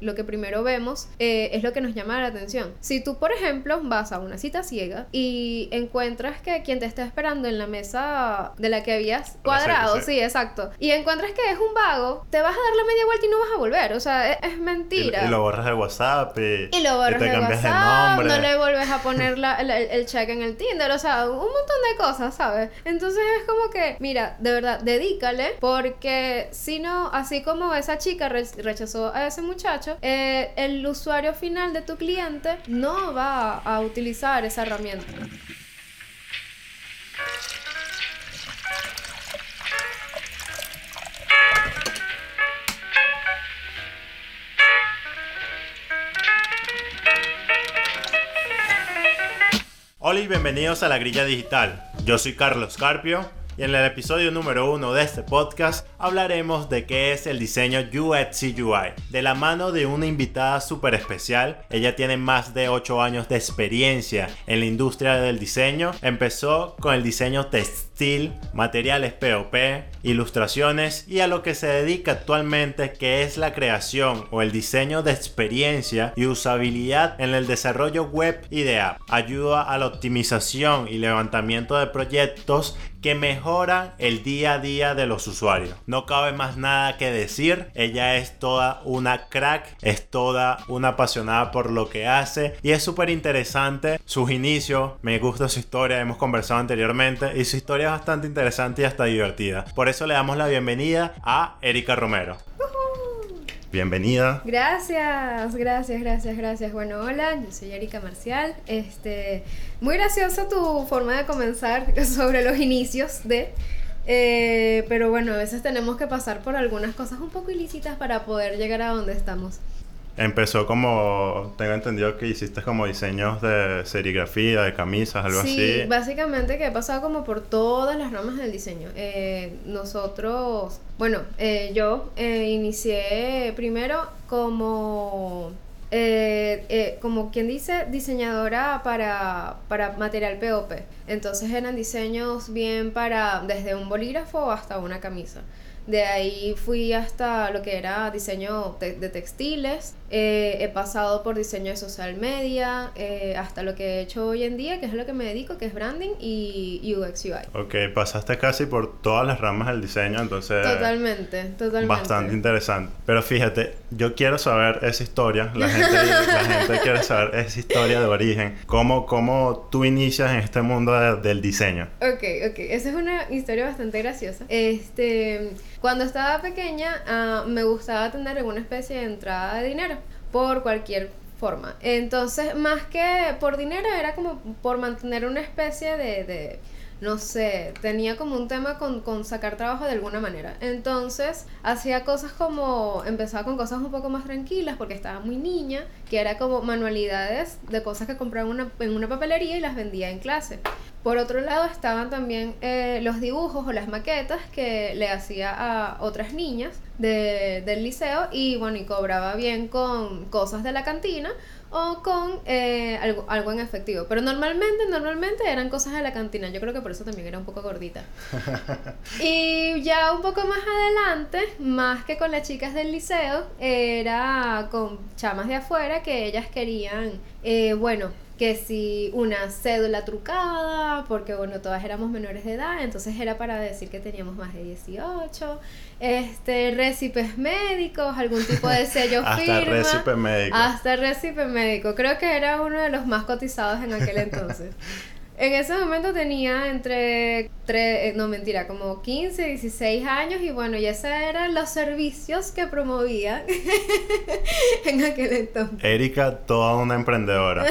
lo que primero vemos eh, es lo que nos llama la atención. Si tú, por ejemplo, vas a una cita ciega y encuentras que quien te está esperando en la mesa de la que habías cuadrado, sí, exacto, y encuentras que es un vago, te vas a dar la media vuelta y no vas a volver. O sea, es, mentira. Y, lo borras de WhatsApp y, y lo borras de WhatsApp, no le vuelves a poner el, el check en el Tinder, o sea, un montón de cosas, ¿sabes? Entonces es como que, mira, de verdad, dedícale, porque si no, así como esa chica rechazó a ese muchacho, eh, el usuario final de tu cliente no va a utilizar esa herramienta. Hola y bienvenidos a la Grilla Digital. Yo soy Carlos Carpio y en el episodio número uno de este podcast hablaremos de qué es el diseño UX UI. De la mano de una invitada súper especial, ella tiene más de 8 años de experiencia en la industria del diseño. Empezó con el diseño textil, materiales POP, ilustraciones y a lo que se dedica actualmente que es la creación o el diseño de experiencia y usabilidad en el desarrollo web y de app. Ayuda a la optimización y levantamiento de proyectos que mejoran el día a día de los usuarios. No cabe más nada que decir, ella es toda una crack, es toda una apasionada por lo que hace y es súper interesante sus inicios, me gusta su historia, hemos conversado anteriormente y su historia es bastante interesante y hasta divertida. Por eso le damos la bienvenida a Erika Romero. Bienvenida. Gracias, gracias, gracias, gracias. Bueno, hola, yo soy Erika Marcial. Este, muy graciosa tu forma de comenzar sobre los inicios de eh, pero bueno, a veces tenemos que pasar por algunas cosas un poco ilícitas para poder llegar a donde estamos. Empezó como, tengo entendido que hiciste como diseños de serigrafía, de camisas, algo así. Sí, básicamente que he pasado como por todas las ramas del diseño. Eh, nosotros, bueno, eh, yo eh, inicié primero como, como quien dice, diseñadora para, para material POP. Entonces eran diseños bien para, desde un bolígrafo hasta una camisa. De ahí fui hasta lo que era diseño de textiles, eh, he pasado por diseño de social media, eh, hasta lo que he hecho hoy en día, que es lo que me dedico, que es branding y UX UI. Ok, pasaste casi por todas las ramas del diseño, entonces... Totalmente, totalmente. Bastante interesante. Pero fíjate, yo quiero saber esa historia, la gente, la gente quiere saber esa historia de origen. ¿Cómo, cómo tú inicias en este mundo del diseño? Ok, ok, esa es una historia bastante graciosa. Este, cuando estaba pequeña, uh, me gustaba tener alguna especie de entrada de dinero por cualquier forma. Entonces, más que por dinero, era como por mantener una especie de, de no sé, tenía como un tema con, con, sacar trabajo de alguna manera. Entonces, hacía cosas como, empezaba con cosas un poco más tranquilas porque estaba muy niña, que era como manualidades de cosas que compraba una, en una papelería y las vendía en clase. Por otro lado estaban también eh, los dibujos o las maquetas que le hacía a otras niñas de, del liceo y bueno, y cobraba bien con cosas de la cantina o con eh, algo, algo en efectivo. Pero normalmente, normalmente eran cosas de la cantina. Yo creo que por eso también era un poco gordita. y ya un poco más adelante, más que con las chicas del liceo, era con chamas de afuera que ellas querían, eh, bueno, que si una cédula trucada, porque bueno, todas éramos menores de edad, entonces era para decir que teníamos más de 18, este, récipes médicos, algún tipo de sello hasta firma. Hasta récipe médico. Hasta récipe médico, creo que era uno de los más cotizados en aquel entonces. En ese momento tenía entre, tres, eh, no mentira, como 15, 16 años y bueno, y esos eran los servicios que promovía en aquel entonces. Erika, toda una emprendedora.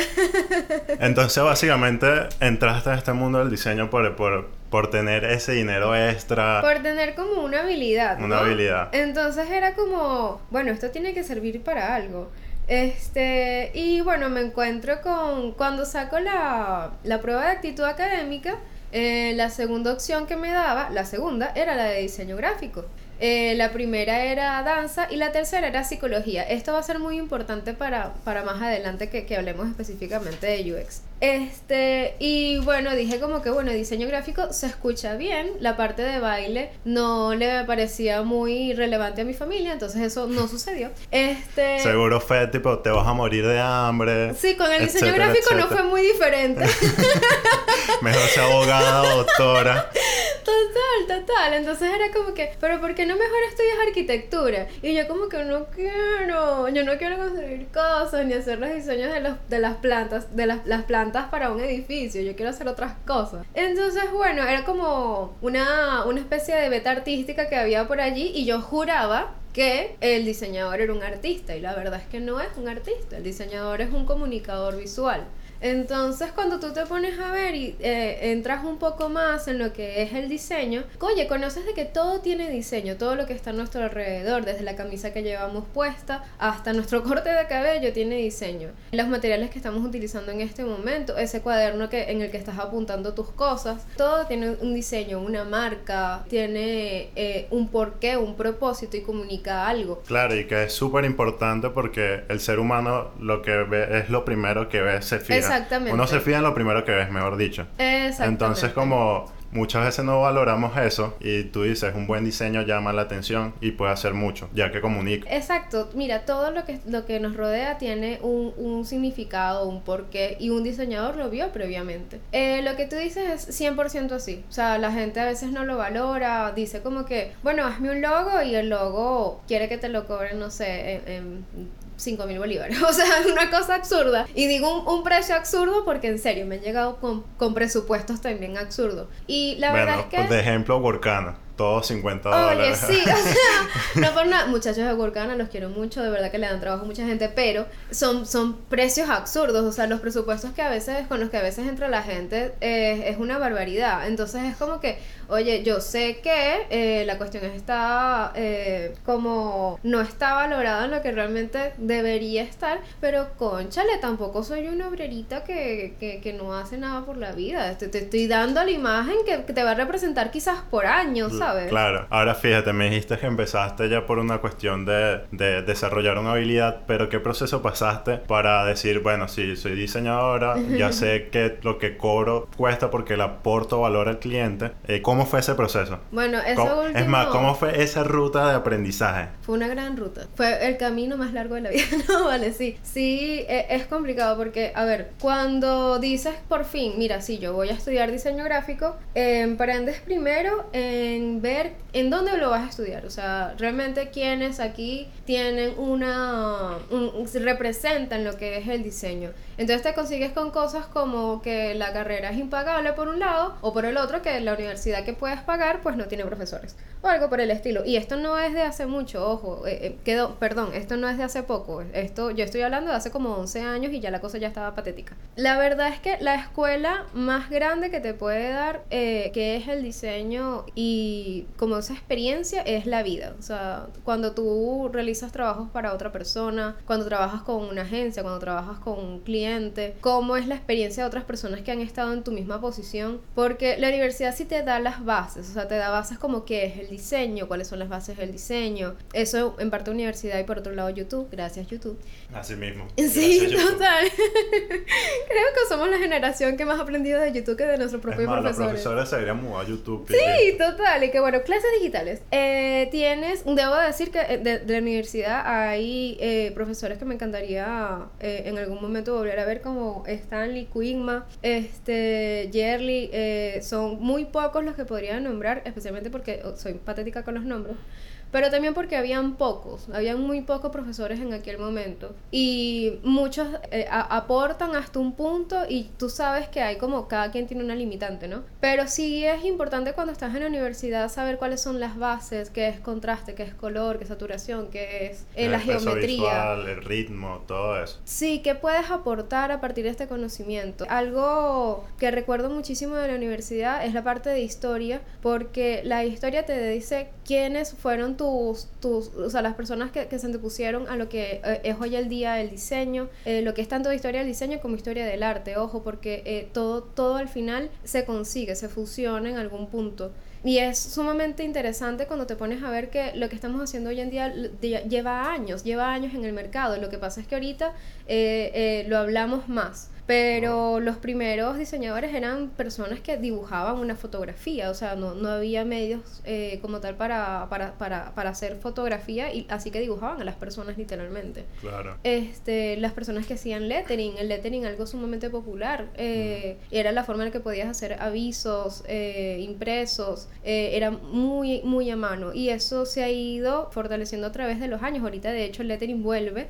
Entonces básicamente entraste a este mundo del diseño por, por, por tener ese dinero extra. Por tener como una habilidad. Una habilidad. Entonces era como, bueno, esto tiene que servir para algo. Este, y bueno, me encuentro con, cuando saco la, la prueba de actitud académica, eh, la segunda opción que me daba, la segunda, era la de diseño gráfico. Eh, la primera era danza y la tercera era psicología. Esto va a ser muy importante para, para más adelante que, que hablemos específicamente de UX. Este, y bueno, dije como que bueno, diseño gráfico se escucha bien, la parte de baile no le parecía muy relevante a mi familia, entonces eso no sucedió. Este, Seguro fue tipo, te vas a morir de hambre. Sí, con el diseño gráfico no fue muy diferente. Mejor ser abogada, doctora. Total, total. Entonces era como que, pero ¿por qué no mejor estudias arquitectura? Y yo como que no quiero, yo no quiero construir cosas ni hacer los diseños de, los, de las plantas, de las, las plantas para un edificio, yo quiero hacer otras cosas. Entonces, bueno, era como una, una especie de beta artística que había por allí y yo juraba que el diseñador era un artista y la verdad es que no es un artista, el diseñador es un comunicador visual. Entonces, cuando tú te pones a ver y eh, entras un poco más en lo que es el diseño, oye, conoces de que todo tiene diseño, todo lo que está a nuestro alrededor, desde la camisa que llevamos puesta hasta nuestro corte de cabello tiene diseño. Los materiales que estamos utilizando en este momento, ese cuaderno que, en el que estás apuntando tus cosas, todo tiene un diseño, una marca, tiene eh, un porqué, un propósito y comunica algo. Claro, y que es súper importante porque el ser humano lo que ve es lo primero que ve, se fija Exactamente. Uno se fía en lo primero que ves, mejor dicho. Exactamente. Entonces, como muchas veces no valoramos eso y tú dices un buen diseño llama la atención y puede hacer mucho ya que comunica exacto mira todo lo que lo que nos rodea tiene un, un significado un porqué y un diseñador lo vio previamente eh, lo que tú dices es 100% así o sea la gente a veces no lo valora dice como que bueno hazme un logo y el logo quiere que te lo cobren no sé en, en 5 mil bolívares. O sea, una cosa absurda. Y digo un, precio absurdo porque en serio me han llegado con, con presupuestos también absurdos. Y la verdad es que... De ejemplo, Workana todos 50 dólares. Oye, sí, o sea, no por nada, muchachos de Workana los quiero mucho, de verdad que le dan trabajo a mucha gente, pero son, son precios absurdos, o sea, los presupuestos que a veces, con los que a veces entra la gente eh, es una barbaridad. Entonces es como que, oye, yo sé que eh, la cuestión está eh, como no está valorada en lo que realmente debería estar, pero conchale, tampoco soy una obrerita que, que, que no hace nada por la vida. Te, te estoy dando la imagen que, te va a representar quizás por años, ¿sabes? Claro. Ahora fíjate, me dijiste que empezaste ya por una cuestión de, de desarrollar una habilidad, pero ¿qué proceso pasaste para decir, bueno, si soy diseñadora, ya sé que lo que cobro cuesta porque le aporto valor al cliente? Eh, ¿Cómo fue ese proceso? Bueno, eso último... Es más, ¿cómo fue esa ruta de aprendizaje? Fue una gran ruta. Fue el camino más largo de la vida. no, vale, sí. Sí, e, es complicado porque, a ver, cuando dices por fin, mira, sí, yo voy a estudiar diseño gráfico, emprendes primero en ver en dónde lo vas a estudiar. O sea, realmente quienes aquí tienen una... representan lo que es el diseño. Entonces te consigues con cosas como que la carrera es impagable por un lado o por el otro que la universidad que puedes pagar pues no tiene profesores o algo por el estilo. Y esto no es de hace mucho, ojo, eh, eh, quedó, perdón, esto no es de hace poco. Esto yo estoy hablando de hace como 11 años y ya la cosa ya estaba patética. La verdad es que la escuela más grande que te puede dar, eh, que es el diseño y como esa experiencia, es la vida. O sea, cuando tú realizas trabajos para otra persona, cuando trabajas con una agencia, cuando trabajas con un cliente, cómo es la experiencia de otras personas que han estado en tu misma posición. Porque la universidad sí te da las bases, o sea, te da bases como qué es el diseño, cuáles son las bases del diseño. Eso en parte universidad y por otro lado YouTube. Gracias YouTube. Así mismo. Sí, total. Creo que somos la generación que más ha aprendido de YouTube que de nuestros propios profesores. Los profesores se a YouTube. Sí, total. Y que bueno, clases digitales. Eh, tienes, debo decir que eh, de, la universidad hay eh, profesores que me encantaría en algún momento volver a ver como Stanley, Quigma, este, Jerly. son muy pocos los que podría nombrar, especialmente porque oh, soy patética con los nombres pero también porque habían pocos, habían muy pocos profesores en aquel momento y muchos eh, aportan hasta un punto y tú sabes que hay como cada quien tiene una limitante, ¿no? Pero sí es importante cuando estás en la universidad saber cuáles son las bases, qué es contraste, qué es color, qué es saturación, qué es eh, la geometría, el ritmo, todo eso. Sí, qué puedes aportar a partir de este conocimiento. Algo que recuerdo muchísimo de la universidad es la parte de historia, porque la historia te dice quiénes fueron tus, tus, o sea, las personas que, que se antepusieron a lo que eh, es hoy el día el diseño, eh, lo que es tanto historia del diseño como historia del arte, ojo, porque eh, todo, todo al final se consigue, se fusiona en algún punto. Y es sumamente interesante cuando te pones a ver que lo que estamos haciendo hoy en día lleva años, lleva años en el mercado. Lo que pasa es que ahorita eh, eh, lo hablamos más. Pero los primeros diseñadores eran personas que dibujaban una fotografía, o sea, no, no había medios eh, como tal para, para, para, para, hacer fotografía, y así que dibujaban a las personas literalmente. Claro. Este, las personas que hacían lettering, el lettering algo sumamente popular, eh, era la forma en la que podías hacer avisos, eh, impresos, era muy, muy a mano, y eso se ha ido fortaleciendo a través de los años. Ahorita, de hecho, el lettering vuelve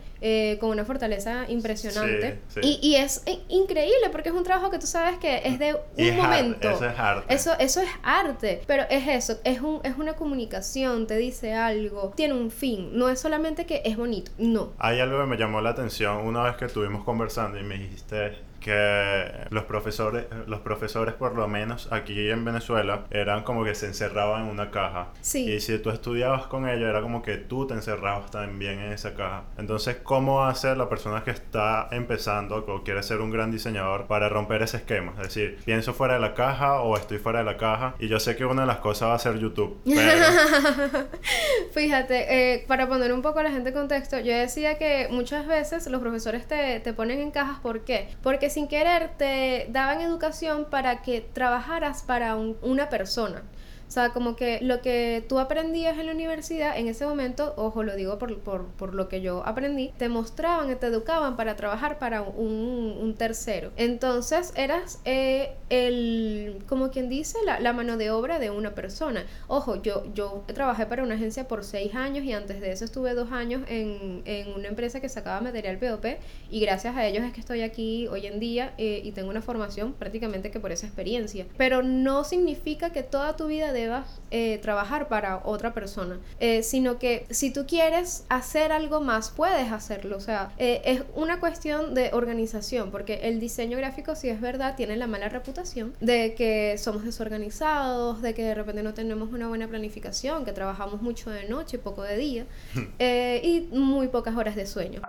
con una fortaleza impresionante, Y, y es increíble porque es un trabajo que tú sabes que es de un momento. eso es arte. Eso, eso es arte. Pero es eso, es, un, es una comunicación, te dice algo, tiene un fin. No es solamente que es bonito, no. Hay algo que me llamó la atención una vez que estuvimos conversando y me dijiste que los profesores, los profesores por lo menos aquí en Venezuela eran como que se encerraban en una caja. Sí. Y si tú estudiabas con ellos era como que tú te encerrabas también en esa caja. Entonces, ¿cómo hace la persona que está empezando o quiere ser un gran diseñador para romper ese esquema? Es decir, pienso fuera de la caja o estoy fuera de la caja. Y yo sé que una de las cosas va a ser YouTube. Fíjate, eh, para poner un poco a la gente en contexto, yo decía que muchas veces los profesores te, te ponen en cajas. ¿Por qué? Porque sin querer te daban educación para que trabajaras para una persona. O sea, como que lo que tú aprendías en la universidad, en ese momento, ojo, lo digo por, por, por lo que yo aprendí, te mostraban te educaban para trabajar para un, un tercero. Entonces, eras eh, el, como quien dice, la, la, mano de obra de una persona. Ojo, yo, yo trabajé para una agencia por seis años y antes de eso estuve dos años en, en una empresa que sacaba material POP y gracias a ellos es que estoy aquí hoy en día eh, y tengo una formación prácticamente que por esa experiencia. Pero no significa que toda tu vida debas eh, trabajar para otra persona, eh, sino que si tú quieres hacer algo más, puedes hacerlo. O sea, eh, es una cuestión de organización, porque el diseño gráfico, si es verdad, tiene la mala reputación de que somos desorganizados, de que de repente no tenemos una buena planificación, que trabajamos mucho de noche y poco de día, y muy pocas horas de sueño.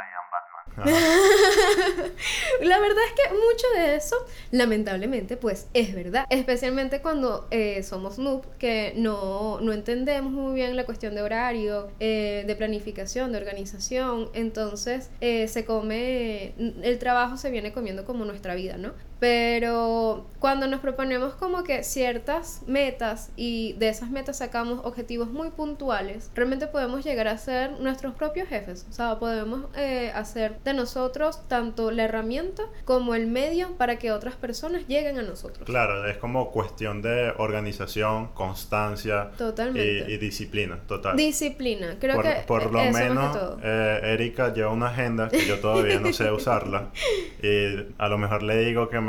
la verdad es que mucho de eso, lamentablemente, pues es verdad. Especialmente cuando eh, somos noob, que no, no, entendemos muy bien la cuestión de horario, eh, de planificación, de organización. Entonces eh, se come, el trabajo se viene comiendo como nuestra vida, ¿no? Pero cuando nos proponemos como que ciertas metas y de esas metas sacamos objetivos muy puntuales, realmente podemos llegar a ser nuestros propios jefes. O sea, podemos eh, hacer de nosotros tanto la herramienta como el medio para que otras personas lleguen a nosotros. Claro, es como cuestión de organización, constancia Totalmente. Y, disciplina, total. Disciplina, creo por, que por lo menos eh, Erika lleva una agenda que yo todavía no sé usarla y a lo mejor le digo que me,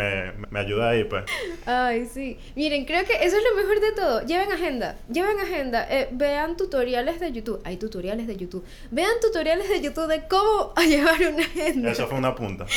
me ayuda ahí, pues. Ay, sí. Miren, creo que eso es lo mejor de todo. Lleven agenda, lleven agenda. Eh, vean tutoriales de YouTube. Hay tutoriales de YouTube. Vean tutoriales de YouTube de cómo llevar una agenda. Eso fue una punta.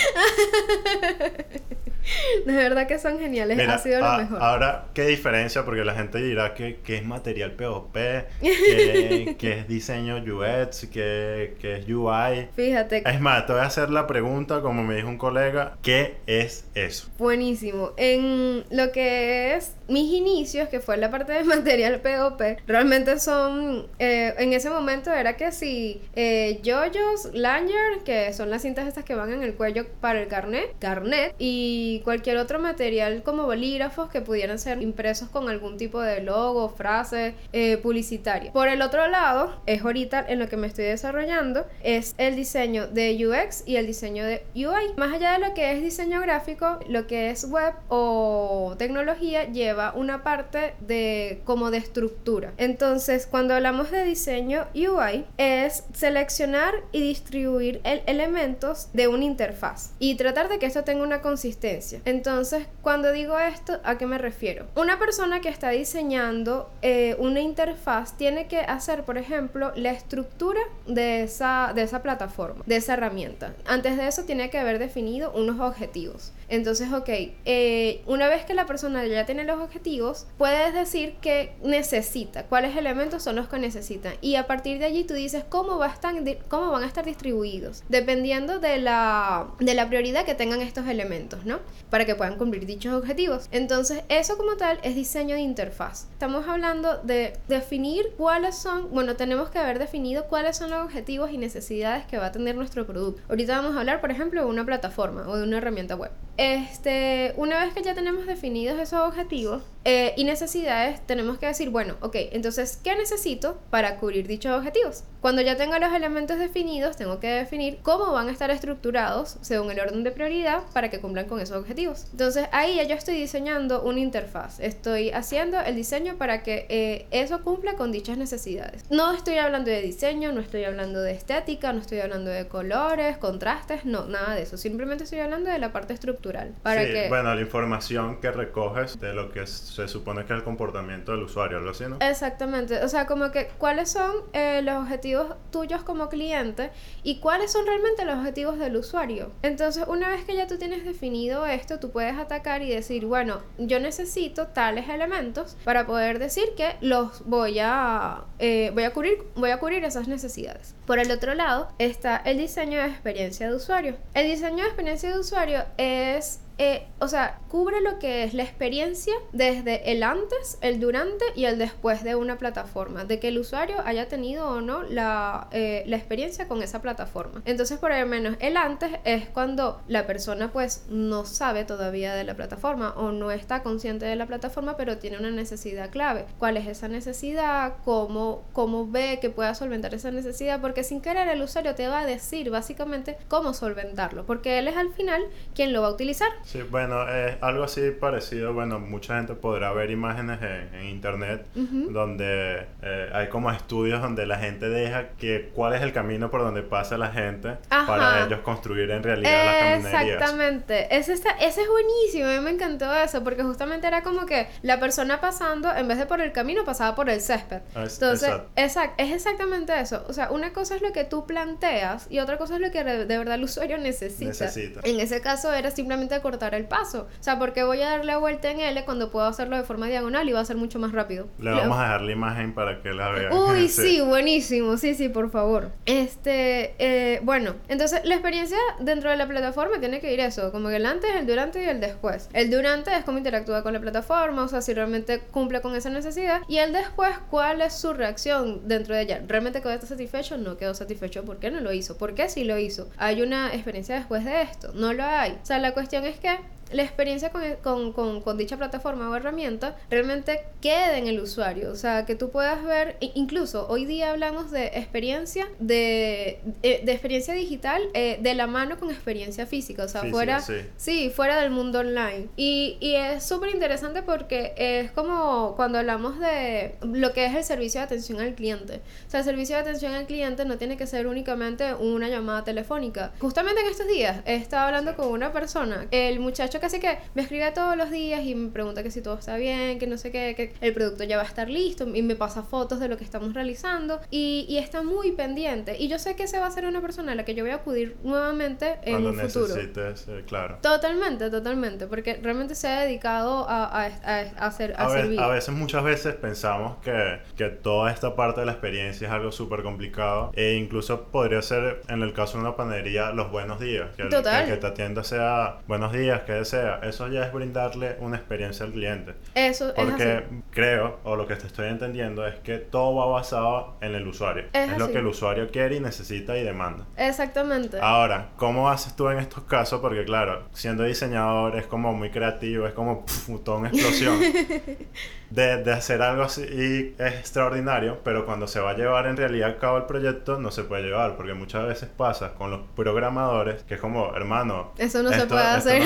De verdad que son geniales, ha sido lo mejor. Ahora, ¿qué diferencia? Porque la gente dirá que, que es material POP, que, que es diseño UX, que, que, es UI. Fíjate. Es más, te voy a hacer la pregunta, como me dijo un colega, ¿qué es eso? Buenísimo. En lo que es mis inicios, que fue la parte de material POP, realmente son, eh, en ese momento era que si eh, yoyos, lanyard, que son las cintas estas que van en el cuello para el carnet, carnet, y cualquier otro material como bolígrafos que pudieran ser impresos con algún tipo de logo, frase eh, publicitaria. Por el otro lado, es ahorita en lo que me estoy desarrollando, es el diseño de UX y el diseño de UI. Más allá de lo que es diseño gráfico, lo que es web o tecnología lleva una parte de como de estructura. Entonces, cuando hablamos de diseño UI, es seleccionar y distribuir elementos de una interfaz y tratar de que esto tenga una consistencia entonces, cuando digo esto, ¿a qué me refiero? Una persona que está diseñando eh, una interfaz tiene que hacer, por ejemplo, la estructura de esa, de esa plataforma, de esa herramienta. Antes de eso tiene que haber definido unos objetivos. Entonces, ok, eh, una vez que la persona ya tiene los objetivos, puedes decir que necesita, cuáles elementos son los que necesitan. Y a partir de allí tú dices cómo, va a estar, cómo van a estar distribuidos, dependiendo de la, de la prioridad que tengan estos elementos, ¿no? Para que puedan cumplir dichos objetivos. Entonces, eso como tal es diseño de interfaz. Estamos hablando de definir cuáles son, bueno, tenemos que haber definido cuáles son los objetivos y necesidades que va a tener nuestro producto. Ahorita vamos a hablar, por ejemplo, de una plataforma o de una herramienta web. Este, una vez que ya tenemos definidos esos objetivos eh, y necesidades, tenemos que decir, bueno, ok, entonces, ¿qué necesito para cubrir dichos objetivos? Cuando ya tengo los elementos definidos, tengo que definir cómo van a estar estructurados según el orden de prioridad para que cumplan con esos objetivos. Entonces, ahí ya yo estoy diseñando una interfaz, estoy haciendo el diseño para que eh, eso cumpla con dichas necesidades. No estoy hablando de diseño, no estoy hablando de estética, no estoy hablando de colores, contrastes, no, nada de eso. Simplemente estoy hablando de la parte estructural para sí, bueno, la información que recoges de lo que se supone que es el comportamiento del usuario, ¿lo así, no? Exactamente, o sea, como que cuáles son eh, los objetivos tuyos como cliente y cuáles son realmente los objetivos del usuario. Entonces, una vez que ya tú tienes definido esto, tú puedes atacar y decir, bueno, yo necesito tales elementos para poder decir que los voy a, eh, voy a cubrir, voy a cubrir esas necesidades. Por el otro lado está el diseño de experiencia de usuario. El diseño de experiencia de usuario es eh, o sea, cubre lo que es la experiencia desde el antes, el durante y el después de una plataforma, de que el usuario haya tenido o no la, eh, la experiencia con esa plataforma. Entonces, por lo menos, el antes es cuando la persona pues no sabe todavía de la plataforma o no está consciente de la plataforma, pero tiene una necesidad clave. ¿Cuál es esa necesidad? ¿Cómo, cómo ve que pueda solventar esa necesidad? Porque sin querer el usuario te va a decir básicamente cómo solventarlo, porque él es al final quien lo va a utilizar. Sí, bueno, es algo así parecido. Bueno, mucha gente podrá ver imágenes en, internet donde eh, hay como estudios donde la gente deja que cuál es el camino por donde pasa la gente para ellos construir en realidad las caminerías. Exactamente. Ese, está, ese es buenísimo. A mí me encantó eso porque justamente era como que la persona pasando, en vez de por el camino, pasaba por el césped. Entonces, exacto. es exactamente eso. O sea, una cosa es lo que tú planteas y otra cosa es lo que de, verdad el usuario necesita. necesita. En ese caso era simplemente cortar el paso. O sea, porque voy a darle vuelta en L cuando puedo hacerlo de forma diagonal y va a ser mucho más rápido. Le vamos a dejar la imagen para que la vean. Uy, sí. buenísimo. Sí, sí, por favor. Este, eh, bueno, entonces la experiencia dentro de la plataforma tiene que ir eso, como que el antes, el durante y el después. El durante es cómo interactúa con la plataforma, o sea, si realmente cumple con esa necesidad. Y el después, cuál es su reacción dentro de ella. ¿Realmente quedó satisfecho? No quedó satisfecho. ¿Por qué no lo hizo? ¿Por qué sí lo hizo? ¿Hay una experiencia después de esto? No lo hay. O sea, la cuestión es que la experiencia con, con, con, dicha plataforma o herramienta realmente quede en el usuario. O sea, que tú puedas ver, incluso hoy día hablamos de experiencia, de, eh, de, experiencia digital eh, de la mano con experiencia física. O sea, fuera, sí, fuera del mundo online. Y, y es súper interesante porque es como cuando hablamos de lo que es el servicio de atención al cliente. O sea, el servicio de atención al cliente no tiene que ser únicamente una llamada telefónica. Justamente en estos días he estado hablando con una persona, el muchacho casi que me escribe todos los días y me pregunta que si todo está bien, que no sé qué, que el producto ya va a estar listo y me pasa fotos de lo que estamos realizando y, y está muy pendiente. Y yo sé que ese va a ser una persona a la que yo voy a acudir nuevamente en un futuro. Necesites, eh, claro. Totalmente, totalmente, porque realmente se ha dedicado a, a, a, a hacer a, servir. a veces, muchas veces pensamos que, que toda esta parte de la experiencia es algo súper complicado e incluso podría ser en el caso de una panadería los buenos días. Que Total. El, que, te atienda sea buenos días, que sea, eso ya es brindarle una experiencia al cliente. Eso Porque es creo, o lo que te estoy entendiendo, es que todo va basado en el usuario. Es, lo que el usuario quiere y necesita y demanda. Exactamente. Ahora, ¿cómo haces tú en estos casos? Porque claro, siendo diseñador es como muy creativo, es como toda una explosión. de, de, hacer algo así y es extraordinario, pero cuando se va a llevar en realidad a cabo el proyecto no se puede llevar, porque muchas veces pasa con los programadores que es como, hermano, eso no se puede hacer.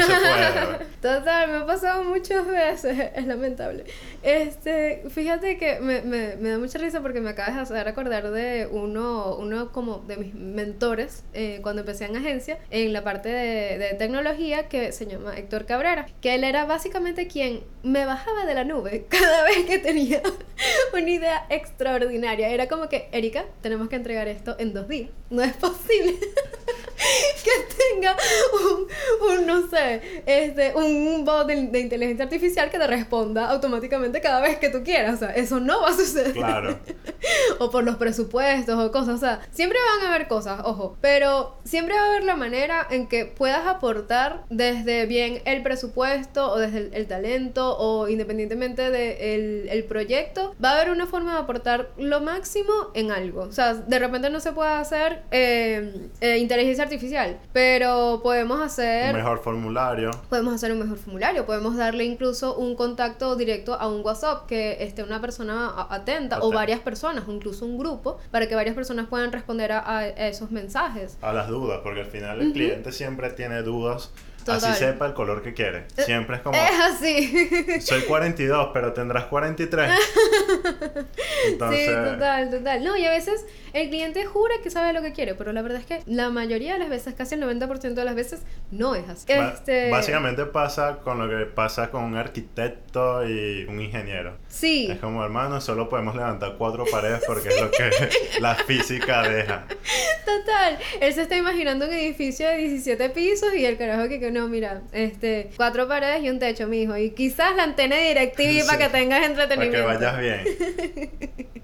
Total, me ha pasado muchas veces, es lamentable. Este, fíjate que me, me, me, da mucha risa porque me acabas de hacer acordar de uno, uno como de mis mentores eh, cuando empecé en agencia, en la parte de, de tecnología, que se llama Héctor Cabrera, que él era básicamente quien me bajaba de la nube cada vez que tenía una idea extraordinaria. Era como que, Erika, tenemos que entregar esto en dos días. No es posible que tenga un, no sé, este, un bot de, de inteligencia artificial que te responda automáticamente cada vez que tú quieras. O sea, eso no va a suceder. Claro. o por los presupuestos o cosas. O sea, siempre van a haber cosas, ojo. Pero siempre va a haber la manera en que puedas aportar desde bien el presupuesto o desde el, el talento o independientemente del el proyecto. Va a haber una forma de aportar lo máximo en algo. O sea, de repente no se puede hacer eh, eh, inteligencia artificial, pero podemos hacer... Un mejor formulario. Podemos hacer un mejor formulario, podemos darle incluso un contacto directo a un WhatsApp que esté una persona atenta o varias personas, incluso un grupo, para que varias personas puedan responder a, a esos mensajes. A las dudas, porque al final el cliente siempre tiene dudas. Total. Eh, Así sepa el color que quiere. Siempre es como, Es así. soy 42, pero tendrás 43. Entonces, Sí, total, total. No, y a veces el cliente jura que sabe lo que quiere, pero la verdad es que la mayoría de las veces, casi el 90% de las veces, no es así. Este, básicamente pasa con lo que pasa con un arquitecto y un ingeniero. Sí. Es como, hermano, solo podemos levantar cuatro paredes porque es lo que la física deja. Total, él se está imaginando un edificio de 17 pisos y el carajo que, que no, mira, este, cuatro paredes y un techo, mijo, y quizás la antena de DirecTV Sí. para que tengas Para que entretenimiento. vayas bien.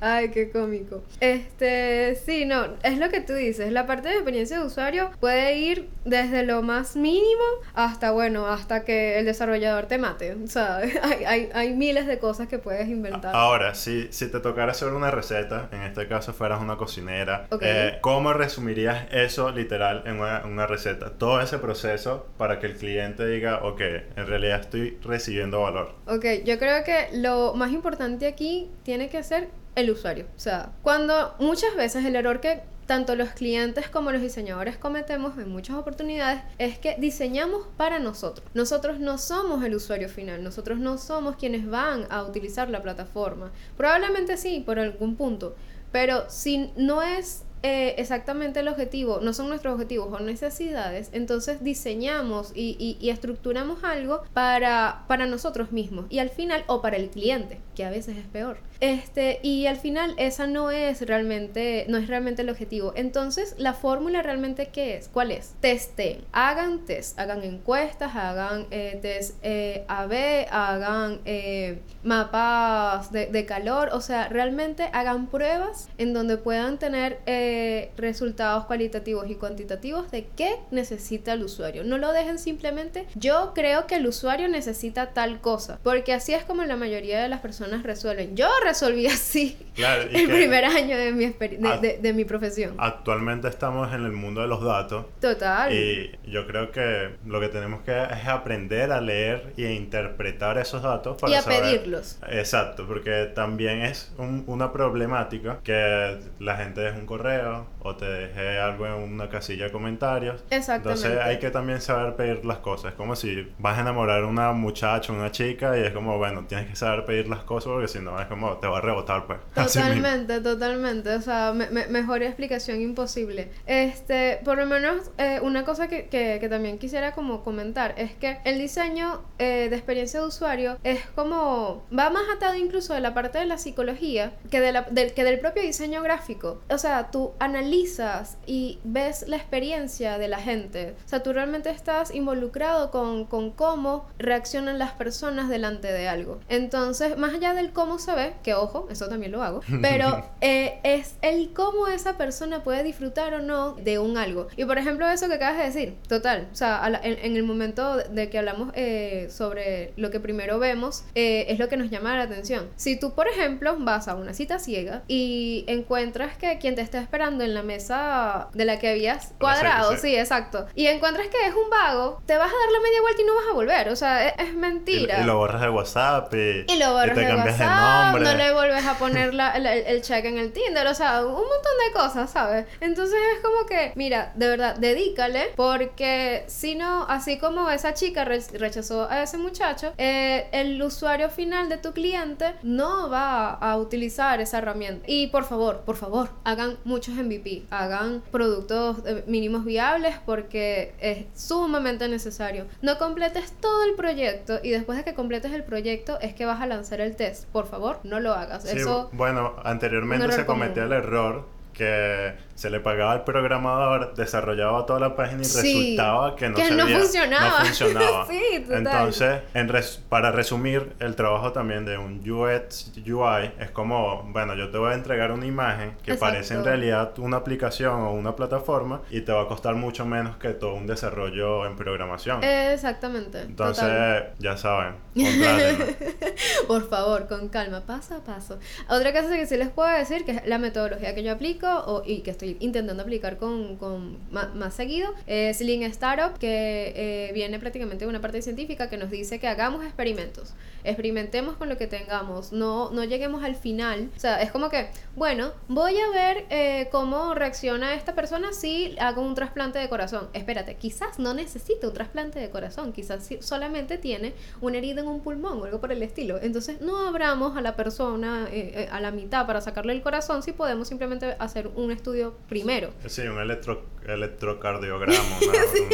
Ay, qué cómico. Este, sí, no, es lo que tú dices, la parte de experiencia de usuario puede ir desde lo más mínimo hasta, bueno, hasta que el desarrollador te mate. O sea, hay, hay, hay miles de cosas que puedes inventar. Ahora, si, si te tocara hacer una receta, en este caso fueras una cocinera, Ok. eh, ¿cómo resumirías eso literal en una, una receta? Todo ese proceso para que el cliente diga, ok, en realidad estoy recibiendo valor. Ok, yo creo que lo más importante aquí tiene que ser el usuario. O sea, cuando muchas veces el error que tanto los clientes como los diseñadores cometemos en muchas oportunidades es que diseñamos para nosotros. Nosotros no somos el usuario final, nosotros no somos quienes van a utilizar la plataforma. Probablemente sí, por algún punto, pero si no es eh, exactamente el objetivo, no son nuestros objetivos o necesidades, entonces diseñamos y, y- y estructuramos algo para, para nosotros mismos y al final, o para el cliente, que a veces es peor. Este, y al final esa no es realmente, no es realmente el objetivo. Entonces, la fórmula realmente qué es? ¿Cuál es? Testen, hagan test, hagan encuestas, hagan eh, test eh, AB, hagan eh, mapas de, de calor, o sea, realmente hagan pruebas en donde puedan tener eh, resultados cualitativos y cuantitativos de qué necesita el usuario. No lo dejen simplemente, yo creo que el usuario necesita tal cosa, porque así es como la mayoría de las personas resuelven. Yo resolví así Claro, el primer año de mi, de, de- de mi profesión. Actualmente estamos en el mundo de los datos Total. y yo creo que lo que tenemos que es aprender a leer y a interpretar esos datos para Y a saber- pedirlos. Exacto, porque también es un- una problemática que la gente deje un correo o te deje algo en una casilla de comentarios. Exactamente. Entonces hay que también saber pedir las cosas. Es como si vas a enamorar a una muchacha, una chica y es como, bueno, tienes que saber pedir las cosas porque si no es como te va a rebotar pues. Totalmente, totalmente. O sea, me- me- mejor explicación imposible. Este, por lo menos, eh, una cosa que, que- también quisiera como comentar es que el diseño eh, de experiencia de usuario es como, va más atado incluso de la parte de la psicología que, de la, que del propio diseño gráfico. O sea, tú analizas y ves la experiencia de la gente. O sea, tú realmente estás involucrado con, con cómo reaccionan las personas delante de algo. Entonces, más allá del cómo se ve, que ojo, eso también lo hago, pero eh, es el cómo esa persona puede disfrutar o no de un algo. Y por ejemplo, eso que acabas de decir, total, o sea, la- en, en el momento de que hablamos eh, sobre lo que primero vemos, eh, es lo que nos llama la atención. Si tú, por ejemplo, vas a una cita ciega y encuentras que quien te está esperando en la mesa de la que habías cuadrado, sí, exacto, y encuentras que es un vago, te vas a dar la media vuelta y no vas a volver, o sea, es, es mentira. Y, y lo borras de WhatsApp y, Y lo borras te de WhatsApp, de nombre. no le vuelves a poner la- el, el- check en el Tinder, o sea, un montón de cosas, ¿sabes? Entonces es como que, mira, de verdad, dedícale, porque si no, así como esa chica re- rechazó a ese muchacho, eh, el usuario final de tu cliente no va a utilizar esa herramienta. Y por favor, por favor, hagan muchos MVP, hagan productos eh, mínimos viables porque es sumamente necesario. No completes todo el proyecto y después de que completes el proyecto es que vas a lanzar el test. Por favor, no lo hagas. Sí, Eso bueno, anteriormente se cometía común. el error que se le pagaba al programador, desarrollaba toda la página y Sí, resultaba que no, que no funcionaba. no funcionaba. Sí, total. Entonces, en res- para resumir, el trabajo también de un UX UI es como, bueno, yo te voy a entregar una imagen que Exacto. parece en realidad una aplicación o una plataforma y te va a costar mucho menos que todo un desarrollo en programación. Exactamente. Entonces, total. ya saben. Por favor, con calma, paso a paso. Otra cosa que sí les puedo decir, que es la metodología que yo aplico o- y que estoy intentando aplicar con, con ma- más, seguido, es Lean Startup, que eh, viene prácticamente de una parte científica que nos dice que hagamos experimentos. Experimentemos con lo que tengamos, no, no lleguemos al final. O sea, es como que, bueno, voy a ver eh, cómo reacciona esta persona si hago un trasplante de corazón. Espérate, quizás no necesita un trasplante de corazón, quizás solamente tiene una herida en un pulmón o algo por el estilo. Entonces, no abramos a la persona eh, eh, a la mitad para sacarle el corazón si podemos simplemente hacer un estudio primero. Sí, un electro, electrocardiograma. una- un-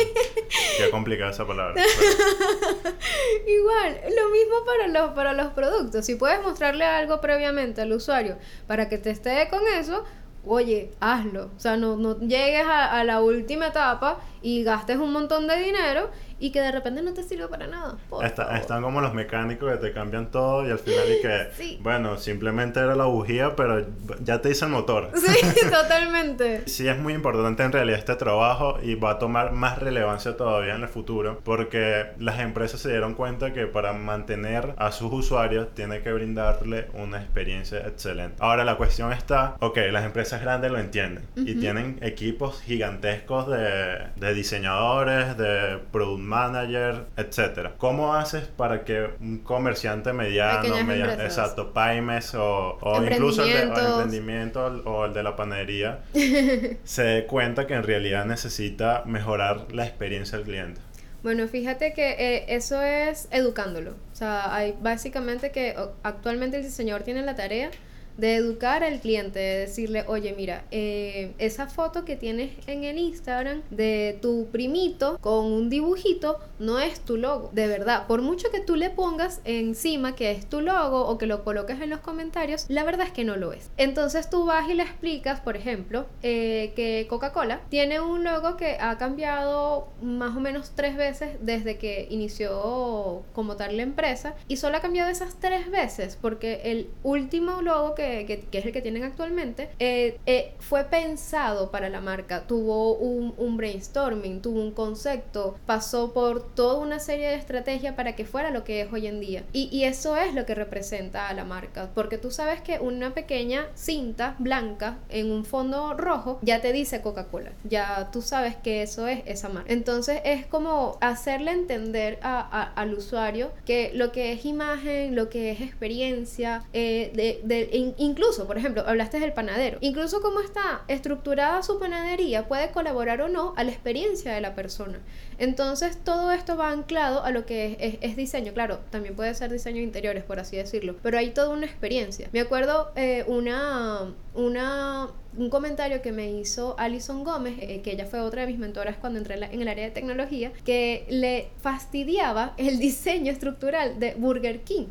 qué complicada esa palabra. Igual, lo mismo para los, para los productos. Si puedes mostrarle algo previamente al usuario para que te esté con eso, oye, hazlo. O sea, no, no llegues a, a la última etapa y gastes un montón de dinero y que de repente no te sirva para nada. Está- están como los mecánicos que te cambian todo y al final y que, Sí. bueno, simplemente era la bujía, pero ya te hice el motor. Sí, totalmente. Sí es muy importante en realidad este trabajo y va a tomar más relevancia todavía en el futuro porque las empresas se dieron cuenta que para mantener a sus usuarios tiene que brindarle una experiencia excelente. Ahora la cuestión está, ok, las empresas grandes lo entienden y tienen equipos gigantescos de, de diseñadores, de product manager, etcétera. ¿Cómo haces para que un comerciante mediano, exacto, pymes o, o incluso el de, o emprendimiento o el de la panadería se dé cuenta que en realidad necesita mejorar la experiencia del cliente. Bueno, fíjate que eh, eso es educándolo. O sea, hay básicamente que actualmente el diseñador tiene la tarea de educar al cliente, de decirle, oye, mira, eh, esa foto que tienes en el Instagram de tu primito con un dibujito no es tu logo, de verdad. Por mucho que tú le pongas encima que es tu logo o que lo coloques en los comentarios, la verdad es que no lo es. Entonces tú vas y le explicas, por ejemplo, eh, que Coca-Cola tiene un logo que ha cambiado más o menos tres veces desde que inició como tal la empresa y solo ha cambiado esas tres veces porque el último logo que, que- que es el que tienen actualmente eh, eh, fue pensado para la marca, tuvo un, un brainstorming, tuvo un concepto, pasó por toda una serie de estrategias para que fuera lo que es hoy en día. Y, y eso es lo que representa a la marca porque tú sabes que una pequeña cinta blanca en un fondo rojo ya te dice Coca-Cola, ya tú sabes que eso es esa marca. Entonces es como hacerle entender a- a- al usuario que lo que es imagen, lo que es experiencia, eh, de, de- in- incluso, por ejemplo, hablaste del panadero, incluso cómo está estructurada su panadería puede colaborar o no a la experiencia de la persona. Entonces todo esto va anclado a lo que es diseño, claro, también puede ser diseño de interiores, por así decirlo, pero hay toda una experiencia. Me acuerdo eh, una, una, un comentario que me hizo Alison Gómez, eh, que ella fue otra de mis mentoras cuando entré en, la- en el área de tecnología, que le fastidiaba el diseño estructural de Burger King,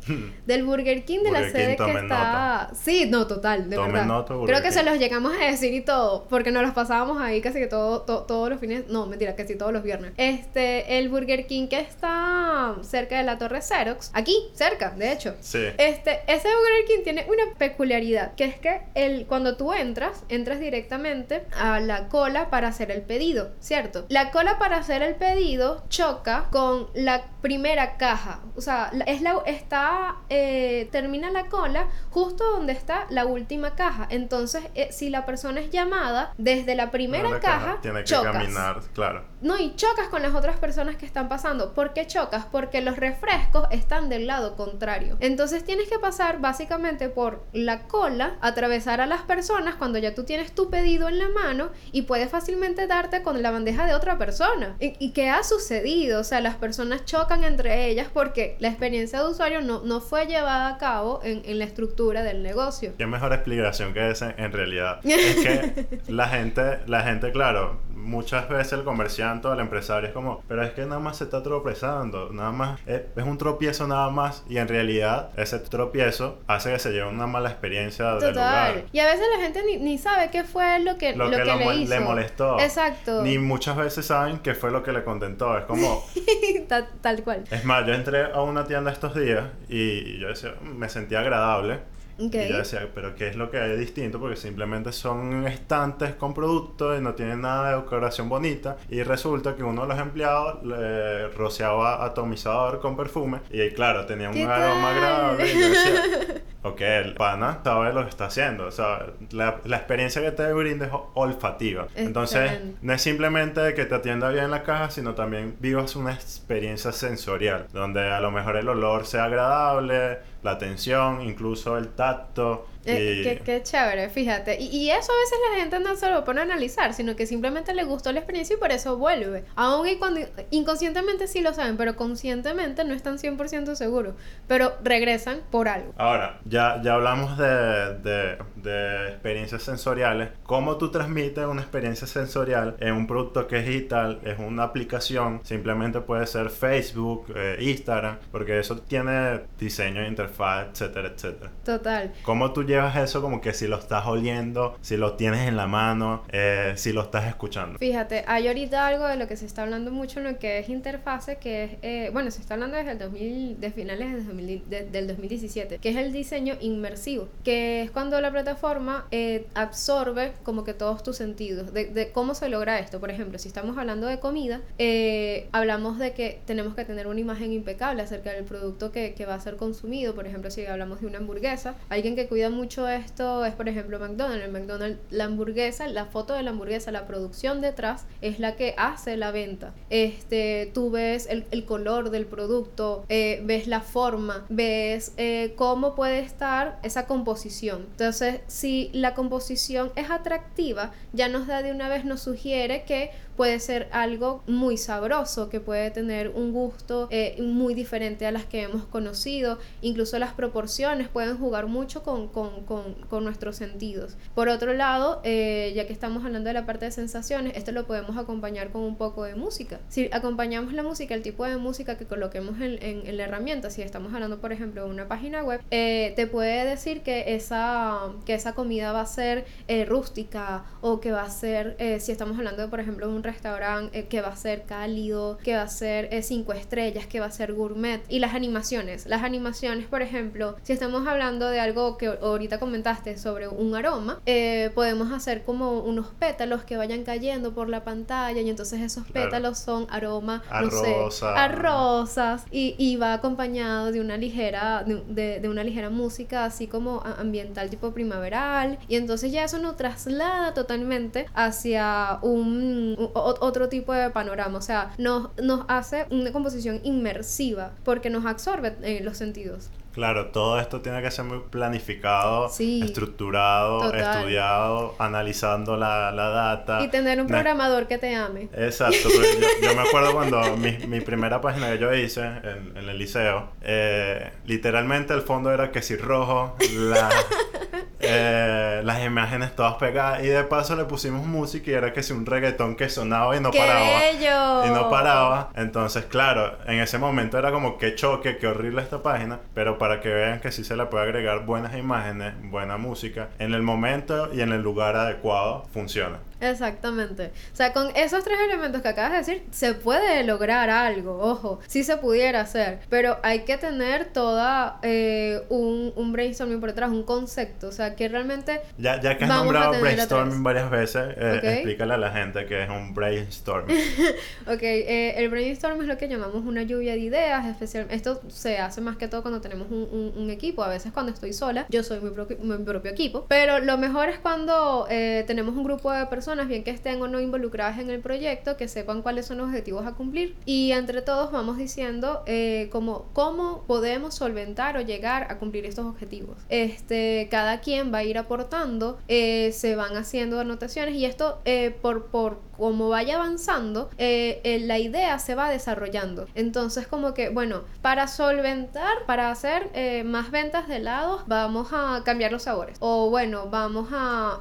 del Burger King de la King, sede que está... Sí, no, total, de Tomen verdad. nota, Creo que se los llegamos a decir y todo, porque nos los pasábamos ahí casi que todo, to- todos los fines, no, mentira, casi todos los viernes. Este, el Burger King que está cerca de la Torre Xerox, aquí, cerca, de hecho. Sí. Este, ese Burger King tiene una peculiaridad, que es que el, cuando tú entras, entras directamente a la cola para hacer el pedido, ¿cierto? La cola para hacer el pedido choca con la primera caja, o sea, es la, está, eh, termina la cola justo donde está la última caja. Entonces, eh, si la persona es llamada desde la primera La caja, tiene que chocas. caminar, claro. No, y chocas con las otras personas que están pasando. ¿Por qué chocas? Porque los refrescos están del lado contrario. Entonces tienes que pasar básicamente por la cola, atravesar a las personas cuando ya tú tienes tu pedido en la mano y puedes fácilmente darte con la bandeja de otra persona. ¿Y, y qué ha sucedido? O sea, las personas chocan entre ellas porque la experiencia de usuario no, no fue llevada a cabo en, en la estructura del negocio. Qué mejor explicación que esa en realidad. Es que la gente, la gente, claro, muchas veces el comerciante o el empresario es como, pero es que nada más se está tropezando, nada más es, es un tropiezo nada más y en realidad ese tropiezo hace que se lleve una mala experiencia del Total. lugar. Y a veces la gente ni, ni sabe qué fue lo que, Lo lo que, que lo le hizo. le molestó. Exacto. Ni muchas veces saben qué fue lo que le contentó. Es como, tal, tal cual. es más, yo entré a una tienda estos días y yo decía, "Mm, me sentía agradable. Ok. Y yo decía, pero ¿qué es lo que hay de distinto? Porque simplemente son estantes con productos y no tienen nada de decoración bonita. Y resulta que uno de los empleados le rociaba atomizador con perfume. Y claro, tenía un ¿Qué aroma agradable. Y yo decía, ok, el pana sabe lo que está haciendo. O sea, la, la experiencia que te brinda es olfativa. Entonces, no es simplemente que te atienda bien en la caja, sino también vivas una experiencia sensorial. Donde a lo mejor el olor sea agradable, la atención, incluso el tacto. Eh, y- qué, qué chévere, fíjate. Y, y eso a veces la gente no se lo pone a analizar, sino que simplemente le gustó la experiencia y por eso vuelve. Aún y cuando inconscientemente sí lo saben, pero conscientemente no están 100% seguros. Pero regresan por algo. Ahora, ya, ya hablamos de, de, de experiencias sensoriales. ¿Cómo tú transmites una experiencia sensorial en un producto que es digital? Es una aplicación, simplemente puede ser Facebook, eh, Instagram, porque eso tiene diseño, interfaz, etcétera, etcétera. Total. ¿Cómo tú llevas eso como que si lo estás oliendo, si lo tienes en la mano, eh, si lo estás escuchando? Fíjate, hay ahorita algo de lo que se está hablando mucho en lo que es interfase, que es, eh, bueno, se está hablando desde el 2000, de finales del 2000 de- del 2017, que es el diseño inmersivo, que es cuando la plataforma eh, absorbe como que todos tus sentidos. De, de cómo se logra esto, por ejemplo, si estamos hablando de comida, eh, hablamos de que tenemos que tener una imagen impecable acerca del producto que, que va a ser consumido, por ejemplo, si hablamos de una hamburguesa, alguien que cuida mucho esto es, por ejemplo, McDonald's. En McDonald's, la hamburguesa, la foto de la hamburguesa, la producción detrás es la que hace la venta. Este, tú ves el, color del producto, eh, ves la forma, ves eh, cómo puede estar esa composición. Entonces, si la composición es atractiva, ya nos da de una vez, nos sugiere que puede ser algo muy sabroso, que puede tener un gusto eh, muy diferente a las que hemos conocido. Incluso las proporciones pueden jugar mucho con, con, con, con nuestros sentidos. Por otro lado, eh, ya que estamos hablando de la parte de sensaciones, esto lo podemos acompañar con un poco de música. Si acompañamos la música, el tipo de música que coloquemos en, en, la herramienta, si estamos hablando, por ejemplo, de una página web, eh, te puede decir que esa, que esa comida va a ser rústica o que va a ser, si estamos hablando, de, por ejemplo, de un restaurante eh, que va a ser cálido, que va a ser eh, cinco estrellas, que va a ser gourmet. Y las animaciones. Las animaciones, por ejemplo, si estamos hablando de algo que ahorita comentaste sobre un aroma, eh, podemos hacer como unos pétalos que vayan cayendo por la pantalla y entonces esos Claro. pétalos son aroma, A no sé, a rosas y, y va acompañado de una ligera de, de- de una ligera música así como ambiental tipo primaveral y entonces ya eso nos traslada totalmente hacia un, otro tipo de panorama o sea nos, nos hace una composición inmersiva porque nos absorbe eh, los sentidos Claro, todo esto tiene que ser muy planificado, Sí. estructurado, Total. estudiado, analizando la, la data. y tener un programador que te ame Exacto, porque yo, yo me acuerdo cuando mi, mi primera página que yo hice en, en el liceo, eh, literalmente el fondo era que si rojo, la- eh, las imágenes todas pegadas y de paso le pusimos música y era que si un reggaetón que sonaba y no ¡Qué paraba. bello! Y no paraba. Entonces, claro, en ese momento era como que choque, que horrible esta página. Pero para que vean que sí se le puede agregar buenas imágenes, buena música, en el momento y en el lugar adecuado, funciona. Exactamente. O sea, con esos tres elementos que acabas de decir, se puede lograr algo, ojo, sí se pudiera hacer, pero hay que tener toda eh, un, un brainstorming por detrás, un concepto, o sea, que realmente Ya, ya que has nombrado brainstorming varias veces, eh, Ok. explícale a la gente que es un brainstorming. Ok, eh, el brainstorm es lo que llamamos una lluvia de ideas, especial, esto se hace más que todo cuando tenemos un, un- un equipo, a veces cuando estoy sola, yo soy mi, propio- mi propio equipo, pero lo mejor es cuando eh, tenemos un grupo de personas, bien que estén o no involucradas en el proyecto, que sepan cuáles son los objetivos a cumplir y entre todos vamos diciendo eh, como, cómo podemos solventar o llegar a cumplir estos objetivos. Este, cada quien va a ir aportando, eh, se van haciendo anotaciones y esto eh, por, por como vaya avanzando, eh, eh, la idea se va desarrollando. Entonces, como que, bueno, para solventar, para hacer eh, más ventas de helados, vamos a cambiar los sabores. O bueno, vamos a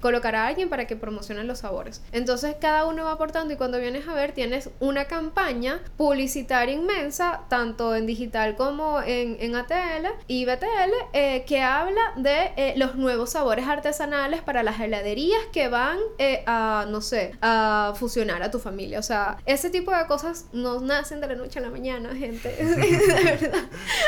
colocar a alguien para que que promocionen los sabores. Entonces cada uno va aportando y cuando vienes a ver tienes una campaña publicitaria inmensa, tanto en digital como en, en ATL y BTL, eh, que habla de eh, los nuevos sabores artesanales para las heladerías que van eh, a, no sé, a fusionar a tu familia. O sea, ese tipo de cosas no nacen de la noche a la mañana, gente. de verdad.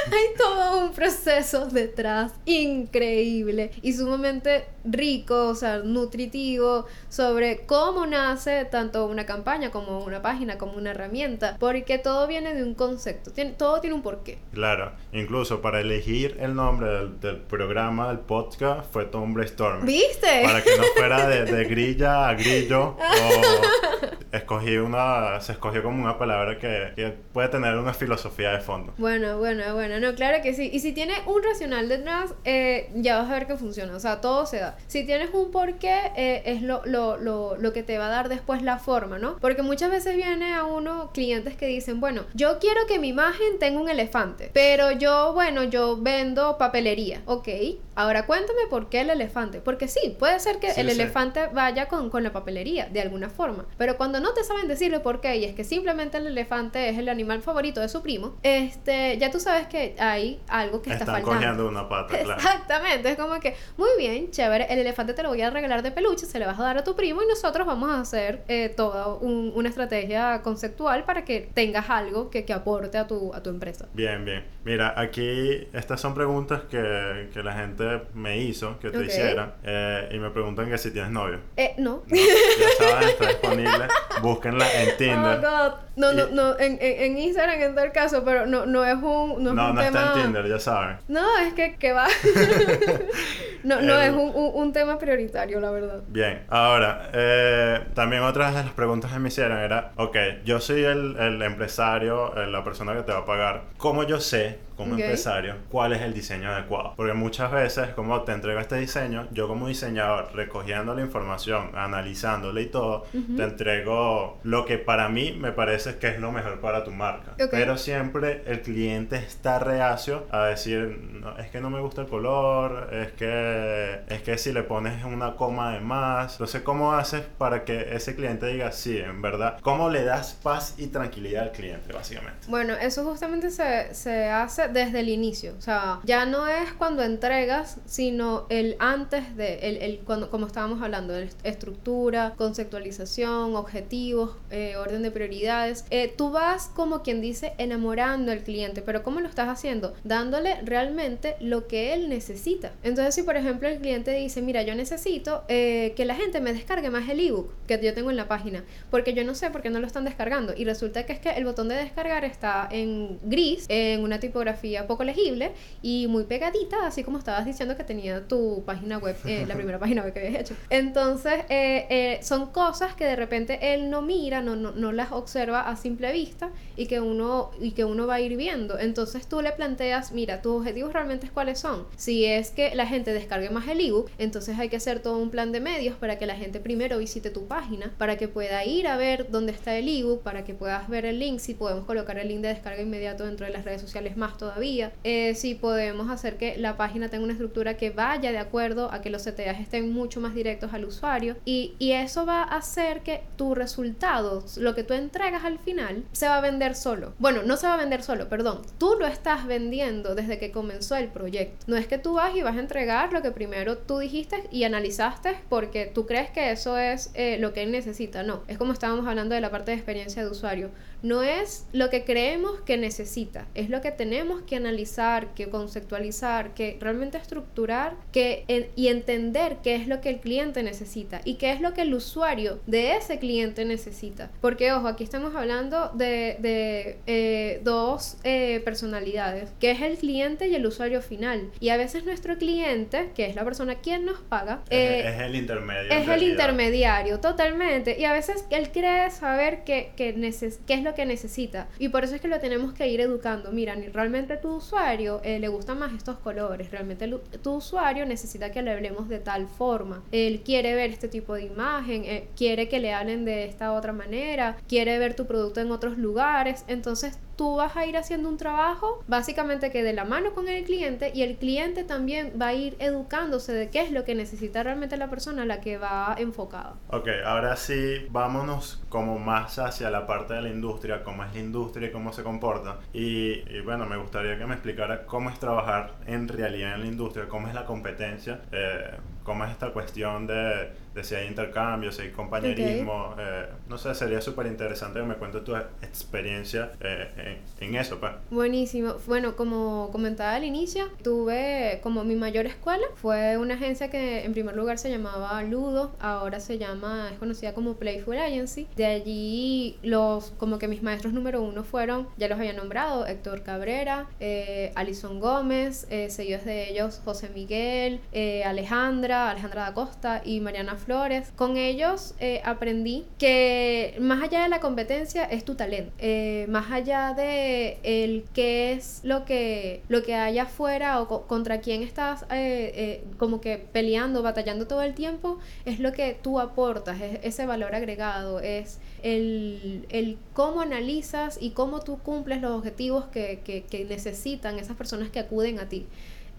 Hay todo un proceso detrás increíble y sumamente rico, o sea, nutritivo sobre cómo nace tanto una campaña como una página, como una herramienta, porque todo viene de un concepto, tiene, todo tiene un porqué. Claro, incluso para elegir el nombre del, del programa, del podcast, fue todo un brainstorming. ¿Viste? Para que no fuera de, de grilla a grillo o escogí una, se escogió como una palabra que, que puede tener una filosofía de fondo. Bueno, bueno, bueno, no, claro que sí. Y si tiene un racional detrás, eh, ya vas a ver que funciona. O sea, todo se da. Si tienes un porqué, eh, es lo, lo, lo, lo que te va a dar después la forma, ¿no? Porque muchas veces viene a uno clientes que dicen, bueno, yo quiero que mi imagen tenga un elefante, pero yo, bueno, yo vendo papelería. Ok, ahora cuéntame por qué el elefante. Porque sí, puede ser que Sí, el elefante vaya con, con la papelería, de alguna forma. Pero cuando no te saben decirle por qué, y es que simplemente el elefante es el animal favorito de su primo, este, ya tú sabes que hay algo que está Están faltando. cogiendo una pata, claro. Exactamente, es como que, muy bien, chévere, el elefante te lo voy a regalar de peluche, se le vas a dar a tu primo y nosotros vamos a hacer eh, toda un- una estrategia conceptual para que tengas algo que, que aporte a tu, a tu empresa. Bien, bien. Mira, aquí estas son preguntas que, que la gente me hizo, que te Ok. hiciera, eh, y me preguntan que si tienes novio. Eh, no. No, ya saben, está disponible. Búsquenla en Oh, Tinder. God. No, no, Y- no, en, en, en Instagram en tal caso, pero no, no es un, no es No, un no tema... está en Tinder, ya saben. No, es que, que va. no, no El- es un, un, un tema prioritario, la verdad. Bien, ahora, eh, también otras de las preguntas que me hicieron era, ok, yo soy el, el empresario, eh, la persona que te va a pagar. ¿Cómo yo sé, como Ok. empresario, cuál es el diseño adecuado? Porque muchas veces, como te entrego este diseño, yo como diseñador, recogiendo la información, analizándola y todo, te entrego lo que para mí me parece que es lo mejor para tu marca. Ok. Pero siempre el cliente está reacio a decir, "No, es que no me gusta el color, es que, es que si le pones una coma de más. Entonces, ¿cómo haces para que ese cliente diga, sí, en verdad? ¿Cómo le das paz y tranquilidad al cliente, básicamente? Bueno, eso justamente se, se hace desde el inicio. O sea, ya no es cuando entregas, sino el antes de, el, el, cuando, como estábamos hablando, de estructura, conceptualización, objetivos, eh, orden de prioridades. Eh, tú vas como quien dice enamorando al cliente, pero ¿cómo lo estás haciendo? Dándole realmente lo que él necesita. Entonces, si por ejemplo el cliente dice, mira, yo necesito eh, que la gente me descargue más el ebook que yo tengo en la página, porque yo no sé por qué no lo están descargando. Y resulta que es que el botón de descargar está en gris, en una tipografía poco legible y muy pegadita, así como estabas diciendo que tenía tu página web, eh, la primera página web que habías hecho. Entonces, eh, eh, son cosas que de repente él no mira, no, no, no las observa a simple vista y que uno y que uno va a ir viendo. Entonces tú le planteas, mira, tus objetivos realmente cuáles son. Si es que la gente descargue más el ebook, entonces hay que hacer todo un plan de medios para que la gente primero visite tu página, para que pueda ir a ver dónde está el ebook, para que puedas ver el link, si podemos colocar el link de descarga inmediato dentro de las redes sociales más todavía, eh, si podemos hacer que la página tenga una estructura que vaya de acuerdo a que los CTAs estén mucho más directos al usuario y, eso va a hacer que tu resultado, lo que tú entregas al final, se va a vender solo. Bueno, no se va a vender solo, perdón. Tú lo estás vendiendo desde que comenzó el proyecto. No es que tú vas y vas a entregar lo que primero tú dijiste y analizaste porque tú crees que eso es eh, lo que él necesita. No, es como estábamos hablando de la parte de experiencia de usuario. No es lo que creemos que necesita, es lo que tenemos que analizar, que conceptualizar, que realmente estructurar que, en- y entender qué es lo que el cliente necesita y qué es lo que el usuario de ese cliente necesita. Porque, ojo, aquí estamos hablando de, de, eh, dos eh, personalidades, que es el cliente y el usuario final. Y a veces nuestro cliente, que es la persona quien nos paga, eh, es, es el intermedio. en es el intermediario, totalmente. Y a veces él quiere saber qué, qué, neces- qué es lo que necesita. Y por eso es que lo tenemos que ir educando. Mira, realmente tu usuario eh, le gustan más estos colores. Realmente tu usuario necesita que le hablemos de tal forma. Él quiere ver este tipo de imagen, eh, quiere que le hablen de esta otra manera, quiere ver tu producto en otros lugares. Entonces tú vas a ir haciendo un trabajo básicamente que de la mano con el cliente y el cliente también va a ir educándose de qué es lo que necesita realmente la persona a la que va enfocada. Ok, ahora sí, vámonos como más hacia la parte de la industria, cómo es la industria y cómo se comporta. Y, y bueno, me gustaría que me explicara cómo es trabajar en realidad en la industria, cómo es la competencia, eh, cómo es esta cuestión de de si hay intercambio, si hay compañerismo. Eh, no sé, sería súper interesante que me cuentes tu experiencia eh, en, eso. Pues. Buenísimo. Bueno, como comentaba al inicio, tuve como mi mayor escuela. Fue una agencia que en primer lugar se llamaba Ludo, ahora se llama, es conocida como Playful Agency. De allí los, como que mis maestros número uno fueron, ya los había nombrado, Héctor Cabrera, eh, Alison Gómez, eh, seguidos de ellos José Miguel, Alejandra, Alejandra da Costa y Mariana Flores. Con ellos eh, aprendí que más allá de la competencia es tu talento. Eh, más allá de el qué es lo que, lo que hay afuera o contra quién estás eh, como que peleando, batallando todo el tiempo, es lo que tú aportas, es ese valor agregado, es el, el cómo analizas y cómo tú cumples los objetivos que, que, que necesitan esas personas que acuden a ti.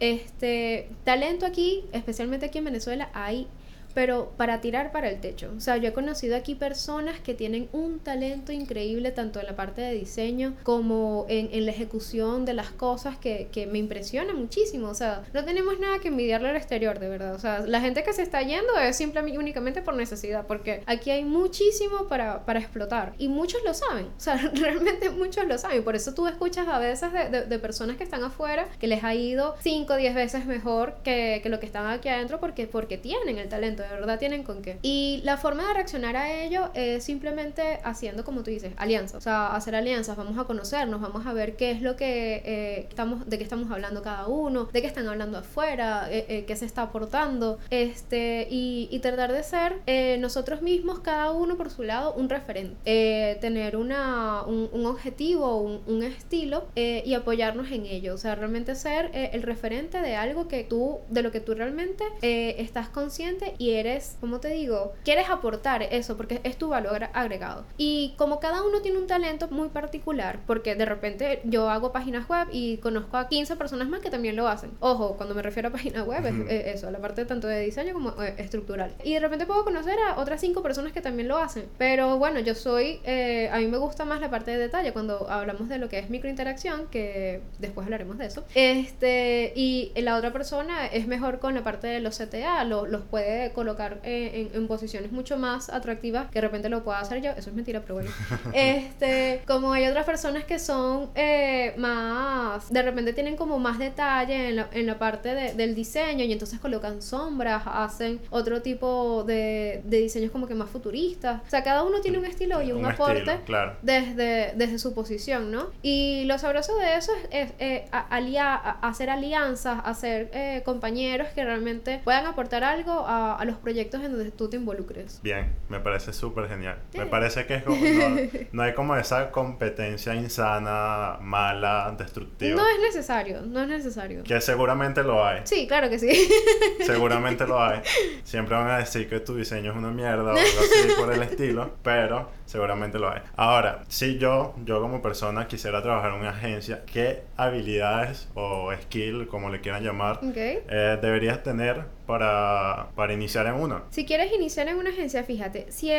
Este talento aquí, especialmente aquí en Venezuela, hay pero para tirar para el techo. O sea, yo he conocido aquí personas que tienen un talento increíble tanto en la parte de diseño como en, en la ejecución de las cosas que, que, me impresiona muchísimo. O sea, no tenemos nada que envidiarle al exterior, de verdad. O sea, la gente que se está yendo es simplemente únicamente por necesidad, porque aquí hay muchísimo para, para explotar y muchos lo saben. O sea, realmente muchos lo saben. Por eso tú escuchas a veces de, de, personas que están afuera que les ha ido 5 o 10 veces mejor que, que lo que están aquí adentro porque, porque tienen el talento de verdad tienen con qué. Y la forma de reaccionar a ello es simplemente haciendo, como tú dices, alianzas. O sea, hacer alianzas, vamos a conocernos, vamos a ver qué es lo que eh, estamos, de qué estamos hablando cada uno, de qué están hablando afuera, eh, eh, qué se está aportando, este, y, y tratar de ser nosotros mismos, cada uno por su lado, un referente. tener una, un, un objetivo, un, un estilo y apoyarnos en ello. O sea, realmente ser el referente de algo que tú, de lo que tú realmente estás consciente y eres, como te digo, quieres aportar eso porque es tu valor agregado. Y como cada uno tiene un talento muy particular, porque de repente yo hago páginas web y conozco a 15 personas más que también lo hacen. Ojo, cuando me refiero a páginas web es, eso, la parte tanto de diseño como eh, estructural. Y de repente puedo conocer a otras 5 personas que también lo hacen. Pero bueno, yo soy, eh, a mí me gusta más la parte de detalle cuando hablamos de lo que es microinteracción, que después hablaremos de eso. Este, y la otra persona es mejor con la parte de los CTA, los puede colocar eh, en, posiciones mucho más atractivas que de repente lo pueda hacer yo. Eso es mentira, pero bueno. este, como hay otras personas que son eh, más, de repente tienen como más detalle en la, en la parte de, del diseño y entonces colocan sombras, hacen otro tipo de, de, diseños como que más futuristas. O sea, cada uno tiene un estilo y un, aporte desde, desde su posición, ¿no? Y lo sabroso de eso es, eh, hacer alianzas, hacer compañeros que realmente puedan aportar algo a, a los proyectos en donde tú te involucres. Bien, me parece súper genial. Me parece que es como, no, hay como esa competencia insana, mala, destructiva. No es necesario, no es necesario. Que seguramente lo hay. Sí, claro que sí. Seguramente lo hay. Siempre van a decir que tu diseño es una mierda o algo así por el estilo, pero seguramente lo hay. Ahora, si yo, yo como persona quisiera trabajar en una agencia, ¿qué habilidades o skill, como le quieran llamar, eh, deberías tener para, para iniciar en uno? Si quieres iniciar en una agencia, fíjate, si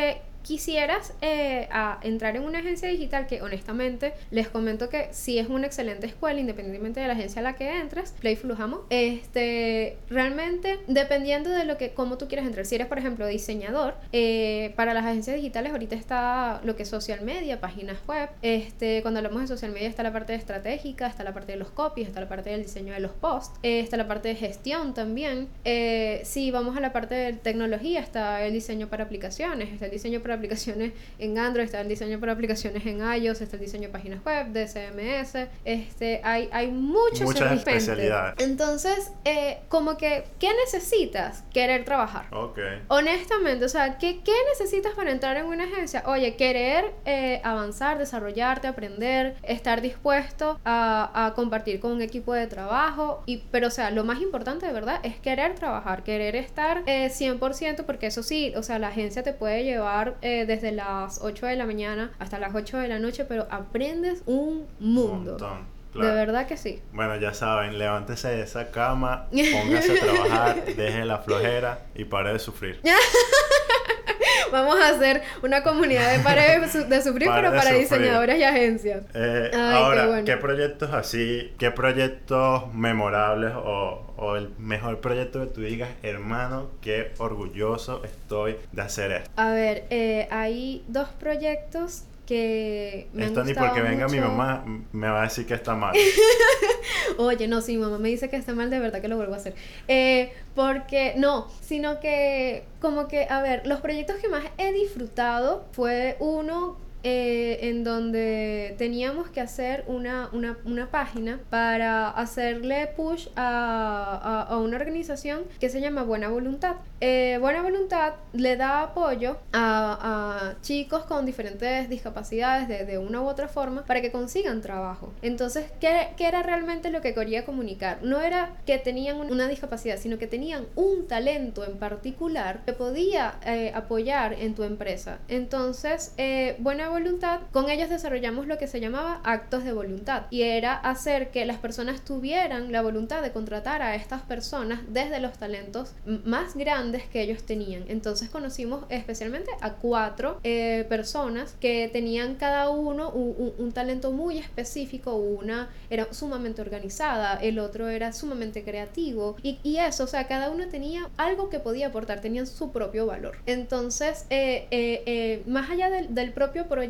quisieras eh, a entrar en una agencia digital, que honestamente les comento que sí es una excelente escuela, independientemente de la agencia a la que entres, Playful Ujamo, este, realmente dependiendo de lo que, cómo tú quieres entrar. Si eres, por ejemplo, diseñador, eh, para las agencias digitales ahorita está lo que es social media, páginas web. Este, cuando hablamos de social media está la parte estratégica, está la parte de los copies, está la parte del diseño de los posts, eh, está la parte de gestión también. si vamos a la parte de tecnología, está el diseño para aplicaciones, está el diseño para aplicaciones en Android, está el diseño para aplicaciones en iOS, está el diseño de páginas web, de CMS, este, hay, hay muchos muchas especialidades. Entonces, eh, como que, ¿qué necesitas? Querer trabajar. Ok. Honestamente, o sea, ¿qué, ¿qué necesitas para entrar en una agencia? Oye, querer eh, avanzar, desarrollarte, aprender, estar dispuesto a, a, compartir con un equipo de trabajo, y, pero o sea, lo más importante de verdad es querer trabajar, querer estar eh, 100%, porque eso sí, o sea, la agencia te puede llevar eh, desde las 8 de la mañana hasta las 8 de la noche, pero aprendes un mundo. montón, De verdad que sí. Bueno, ya saben, levántese de esa cama, póngase a trabajar, deje la flojera y pare de sufrir. Vamos a hacer una comunidad de pares de, su- de sufrir, Pare pero de para sufrir. diseñadores y agencias. Eh, Ay, ahora, qué bueno. ¿qué proyectos así, qué proyectos memorables o, o el mejor proyecto que tú digas, hermano, qué orgulloso estoy de hacer esto? A ver, eh, hay dos proyectos que me esto han ni porque venga mi mamá me va a decir que está mal. Oye, no, si mi mamá me dice que está mal, de verdad que lo vuelvo a hacer. Eh, porque, no, sino que, como que, a ver, los proyectos que más he disfrutado fue uno eh, en donde teníamos que hacer una, una, una página para hacerle push a, a- a una organización que se llama Buena Voluntad. Eh, Buena Voluntad le da apoyo a, a chicos con diferentes discapacidades de, de una u otra forma para que consigan trabajo. Entonces, ¿qué, qué era realmente lo que quería comunicar? No era que tenían un- una discapacidad, sino que tenían un talento en particular que podía eh, apoyar en tu empresa. Entonces, eh, Buena Voluntad, con ellos desarrollamos lo que se llamaba actos de voluntad y era hacer que las personas tuvieran la voluntad de contratar a estas personas desde los talentos más grandes que ellos tenían. Entonces conocimos especialmente a cuatro eh, personas que tenían cada uno un, un- un talento muy específico. Una era sumamente organizada, el otro era sumamente creativo y, y eso, o sea, cada uno tenía algo que podía aportar, tenían su propio valor. Entonces, eh, eh, eh, más allá del, del propio proyecto,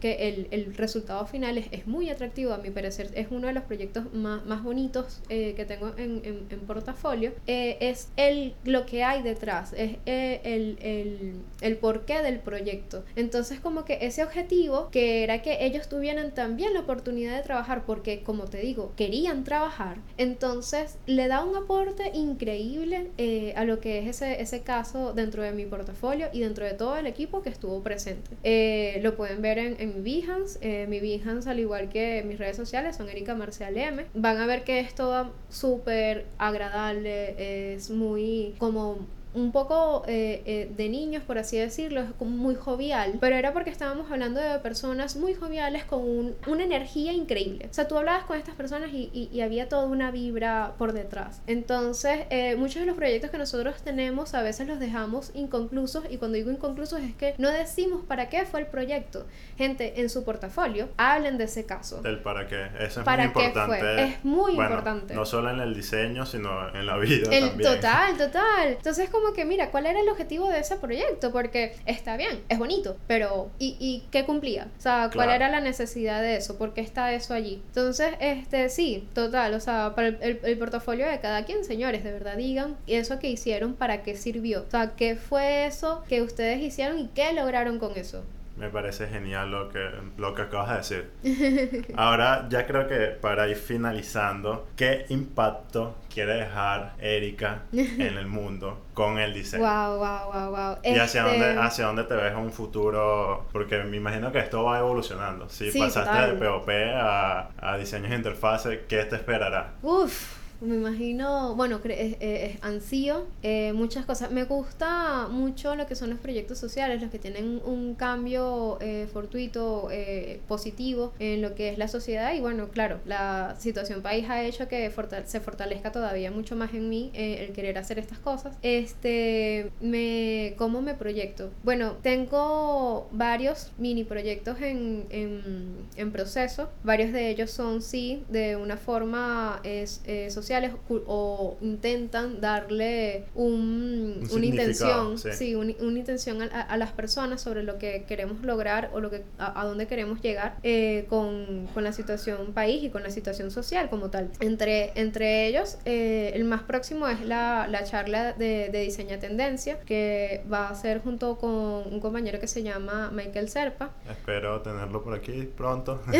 que el, el resultado final es, es muy atractivo, a mi parecer, es uno de los proyectos más, más bonitos eh, que tengo en, en- en portafolio, eh, es el, lo que hay detrás, es eh, el, el, el porqué del proyecto. Entonces, como que ese objetivo, que era que ellos tuvieran también la oportunidad de trabajar, porque, como te digo, querían trabajar, entonces le da un aporte increíble eh, a lo que es ese, ese caso dentro de mi portafolio y dentro de todo el equipo que estuvo presente. Eh, pueden ver en, en mi Behance. eh, mi Behance, al igual que mis redes sociales, son Erika Marcial M. Van a ver que es todo súper agradable, es muy como un poco eh, eh, de niños, por así decirlo, es como muy jovial, pero era porque estábamos hablando de personas muy joviales con un- una energía increíble. O sea, tú hablabas con estas personas y, y- y había toda una vibra por detrás. Entonces, eh, muchos de los proyectos que nosotros tenemos a veces los dejamos inconclusos y cuando digo inconclusos es que no decimos para qué fue el proyecto. Gente, en su portafolio, hablen de ese caso. Del para qué. Eso es ¿Para muy qué importante. fue? Es muy Bueno, importante. No solo en el diseño, sino en la vida El también. total, total. Entonces, como que, mira, ¿cuál era el objetivo de ese proyecto? Porque está bien, es bonito, pero ¿y, y qué cumplía? O sea, ¿cuál Claro. era la necesidad de eso? ¿Por qué está eso allí? Entonces, este, sí, total. O sea, para el, el- el portafolio de cada quien, señores, de verdad digan eso que hicieron, ¿para qué sirvió? O sea, ¿qué fue eso que ustedes hicieron y qué lograron con eso? Me parece genial lo que, lo que acabas de decir. Ahora ya creo que para ir finalizando, ¿qué impacto quiere dejar Erika en el mundo con el diseño? Wow, wow, wow, wow. ¿Y hacia, Este, dónde, hacia dónde te ves en un futuro? Porque me imagino que esto va evolucionando. Si Sí, pasaste total. de POP a, a diseños de interfase, ¿qué te esperará? Uf, me imagino, bueno, es, es- ansío, eh, muchas cosas. Me gusta mucho lo que son los proyectos sociales, los que tienen un cambio eh, fortuito, eh, positivo en lo que es la sociedad. Y bueno, claro, la situación país ha hecho que forta- se fortalezca todavía mucho más en mí eh, el querer hacer estas cosas. Este, me, ¿cómo me proyecto? Bueno, tengo varios mini proyectos en, en, en proceso. Varios de ellos son, sí, de una forma es, eh, sociales o intentan darle un, Un una intención, sí. sí, un- una intención a, a- a las personas sobre lo que queremos lograr o lo que a, a dónde queremos llegar eh, con, con la situación país y con la situación social como tal. Entre, entre ellos, eh, el más próximo es la, la charla de, de diseño tendencia que va a ser junto con un compañero que se llama Michael Serpa. Espero tenerlo por aquí pronto.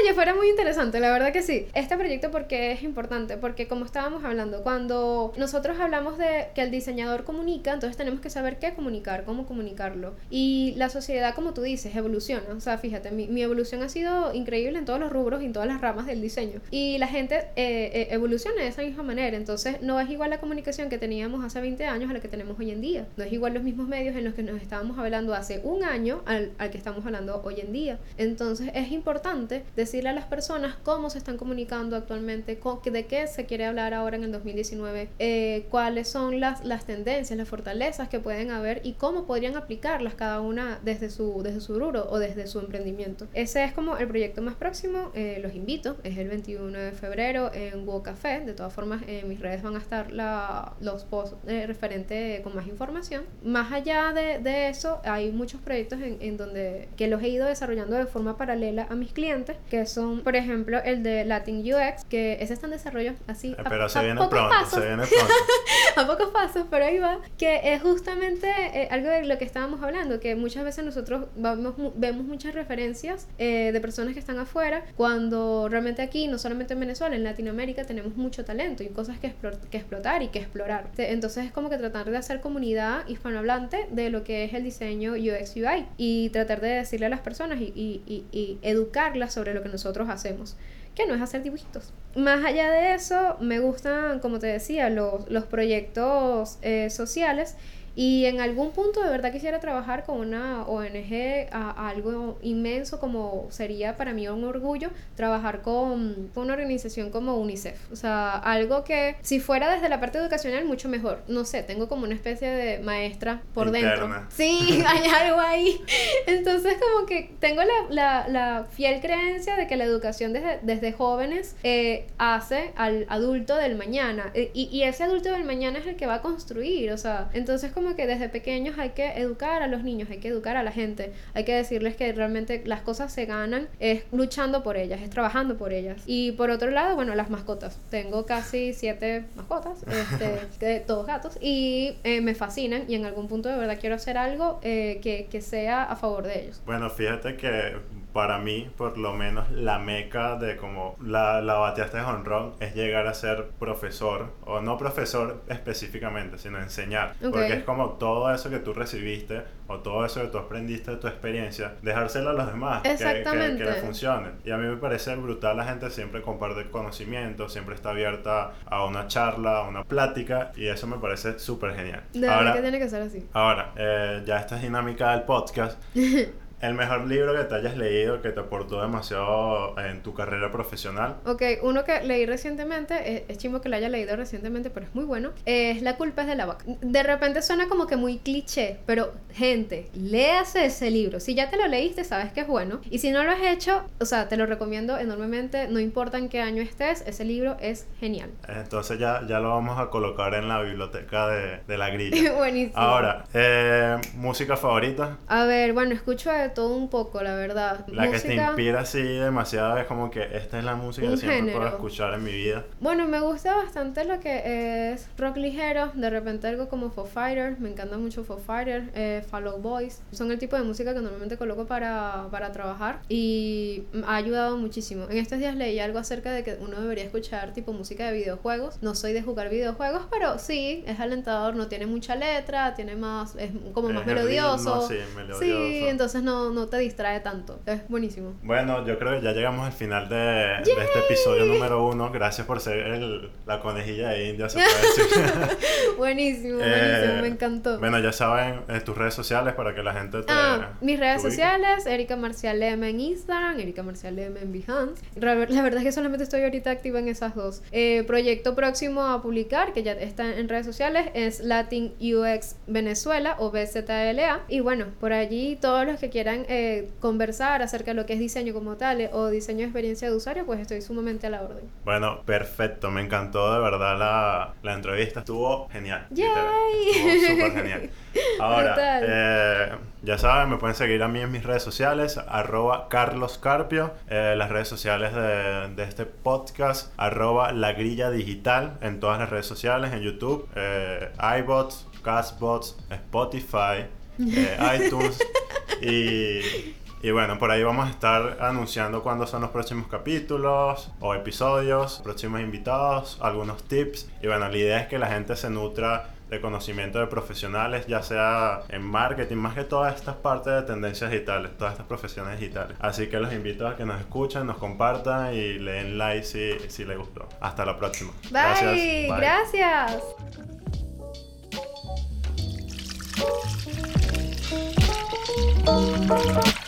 Oye, fuera muy interesante, la verdad que sí. Este proyecto, porque es importante, porque como estábamos hablando, cuando nosotros hablamos de que el diseñador comunica, entonces tenemos que saber qué comunicar, cómo comunicarlo. Y la sociedad, como tú dices, evoluciona. O sea, fíjate, mi, mi evolución ha sido increíble en todos los rubros y en todas las ramas del diseño. Y la gente eh, eh, evoluciona de esa misma manera. Entonces, no es igual la comunicación que teníamos hace 20 años a la que tenemos hoy en día. No es igual los mismos medios en los que nos estábamos hablando hace un año al, al que estamos hablando hoy en día. Entonces, es importante decirle a las personas cómo se están comunicando actualmente, de qué se quiere hablar ahora en el 2019, eh, cuáles son las, las tendencias, las fortalezas que pueden haber y cómo podrían aplicarlas cada una desde su, desde su rubro o desde su emprendimiento. Ese es como el proyecto más próximo, eh, los invito, es el 21 de febrero en Wo Café, de todas formas en mis redes van a estar la, los posts eh, referentes con más información. Más allá de, de eso, hay muchos proyectos en, en donde que los he ido desarrollando de forma paralela a mis clientes, que son, por ejemplo, el de Latin UX, que ese está en desarrollo así. Eh, pero se, viene pronto, se viene pronto, a pocos pasos, pero ahí va. Que es justamente eh, algo de lo que estábamos hablando, que muchas veces nosotros vamos, vemos muchas referencias eh, de personas que están afuera, cuando realmente aquí, no solamente en Venezuela, en Latinoamérica tenemos mucho talento y cosas que, que explotar y que explorar. Entonces es como que tratar de hacer comunidad hispanohablante de lo que es el diseño UX UI y tratar de decirle a las personas y, y, y educarlas sobre lo que nosotros hacemos que no es hacer dibujitos. Más allá de eso, me gustan, como te decía, los, los proyectos eh, sociales y en algún punto de verdad quisiera trabajar con una ONG a, algo inmenso como sería para mí un orgullo trabajar con, con, una organización como UNICEF. O sea, algo que si fuera desde la parte educacional mucho mejor. No sé, tengo como una especie de maestra por dentro. Sí, hay algo ahí. Entonces como que tengo la, la, la fiel creencia de que la educación desde, desde jóvenes eh, hace al adulto del mañana. Eh, y, y ese adulto del mañana es el que va a construir. O sea, entonces como que desde pequeños hay que educar a los niños, hay que educar a la gente, hay que decirles que realmente las cosas se ganan es luchando por ellas, es trabajando por ellas. Y por otro lado, bueno, las mascotas. Tengo casi siete mascotas, este, todos gatos, y eh, me fascinan y en algún punto de verdad quiero hacer algo eh, que, que sea a favor de ellos. Bueno, fíjate que para mí, por lo menos, la meca de como la, la bateaste de honrón es llegar a ser profesor, o no profesor específicamente, sino enseñar. Porque es como todo eso que tú recibiste, o todo eso que tú aprendiste de tu experiencia, dejárselo a los demás, que, que, que, le funcione. Y a mí me parece brutal, la gente siempre comparte conocimiento, siempre está abierta a una charla, a una plática, y eso me parece súper genial. De ahora, que tiene que ser así. Ahora, eh, ya esta dinámica del podcast. El mejor libro que te hayas leído que te aportó demasiado en tu carrera profesional. Ok, uno que leí recientemente, es, es chimo que lo haya leído recientemente, pero es muy bueno, es La culpa es de la vaca. De repente suena como que muy cliché, pero gente, léase ese libro. Si ya te lo leíste, sabes que es bueno. Y si no lo has hecho, o sea, te lo recomiendo enormemente, no importa en qué año estés, ese libro es genial. Entonces ya, ya lo vamos a colocar en la biblioteca de, de la grilla. Buenísimo. Ahora, eh, ¿música favorita? A ver, bueno, escucho todo un poco, la verdad. La música, que te inspira así demasiado es como que esta es la música que siempre género. puedo escuchar en mi vida. Bueno, me gusta bastante lo que es rock ligero, de repente algo como Foo Fighters, me encanta mucho Foo Fighters, eh, Follow Boys, son el tipo de música que normalmente coloco para, para trabajar y ha ayudado muchísimo. En estos días leí algo acerca de que uno debería escuchar tipo música de videojuegos, no soy de jugar videojuegos, pero sí, es alentador, no tiene mucha letra, tiene más, es como más melodioso. Ritmo, sí, melodioso. Sí, entonces no no, te distrae tanto. Es buenísimo. Bueno, yo creo que ya llegamos al final de, de este episodio número uno. Gracias por ser el, la conejilla de India, se puede decir. buenísimo, buenísimo, eh, me encantó. Bueno, ya saben tus redes sociales para que la gente te. Ah, mis redes sociales, Erika Marcial M en Instagram, Erika Marcial M en Behance. La verdad es que solamente estoy ahorita activa en esas dos. Eh, proyecto próximo a publicar, que ya está en redes sociales, es Latin UX Venezuela o BZLA. Y bueno, por allí todos los que quieran eh, conversar acerca de lo que es diseño como tal eh, o diseño de experiencia de usuario, pues estoy sumamente a la orden. Bueno, perfecto, me encantó de verdad la, la entrevista, estuvo genial. ¡Yay! Estuvo súper genial. Ahora, eh, ya saben, me pueden seguir a mí en mis redes sociales, arroba Carlos Carpio, eh, las redes sociales de, de, este podcast, arroba La Grilla Digital, en todas las redes sociales, en YouTube, iBots, Castbots, Spotify, eh, iTunes y Y bueno, por ahí vamos a estar anunciando cuándo son los próximos capítulos o episodios, próximos invitados, algunos tips. Y bueno, la idea es que la gente se nutra de conocimiento de profesionales, ya sea en marketing, más que todas estas partes de tendencias digitales, todas estas profesiones digitales. Así que los invito a que nos escuchen, nos compartan y le den like si, si les gustó. Hasta la próxima. Bye. Gracias. Bye. gracias. Música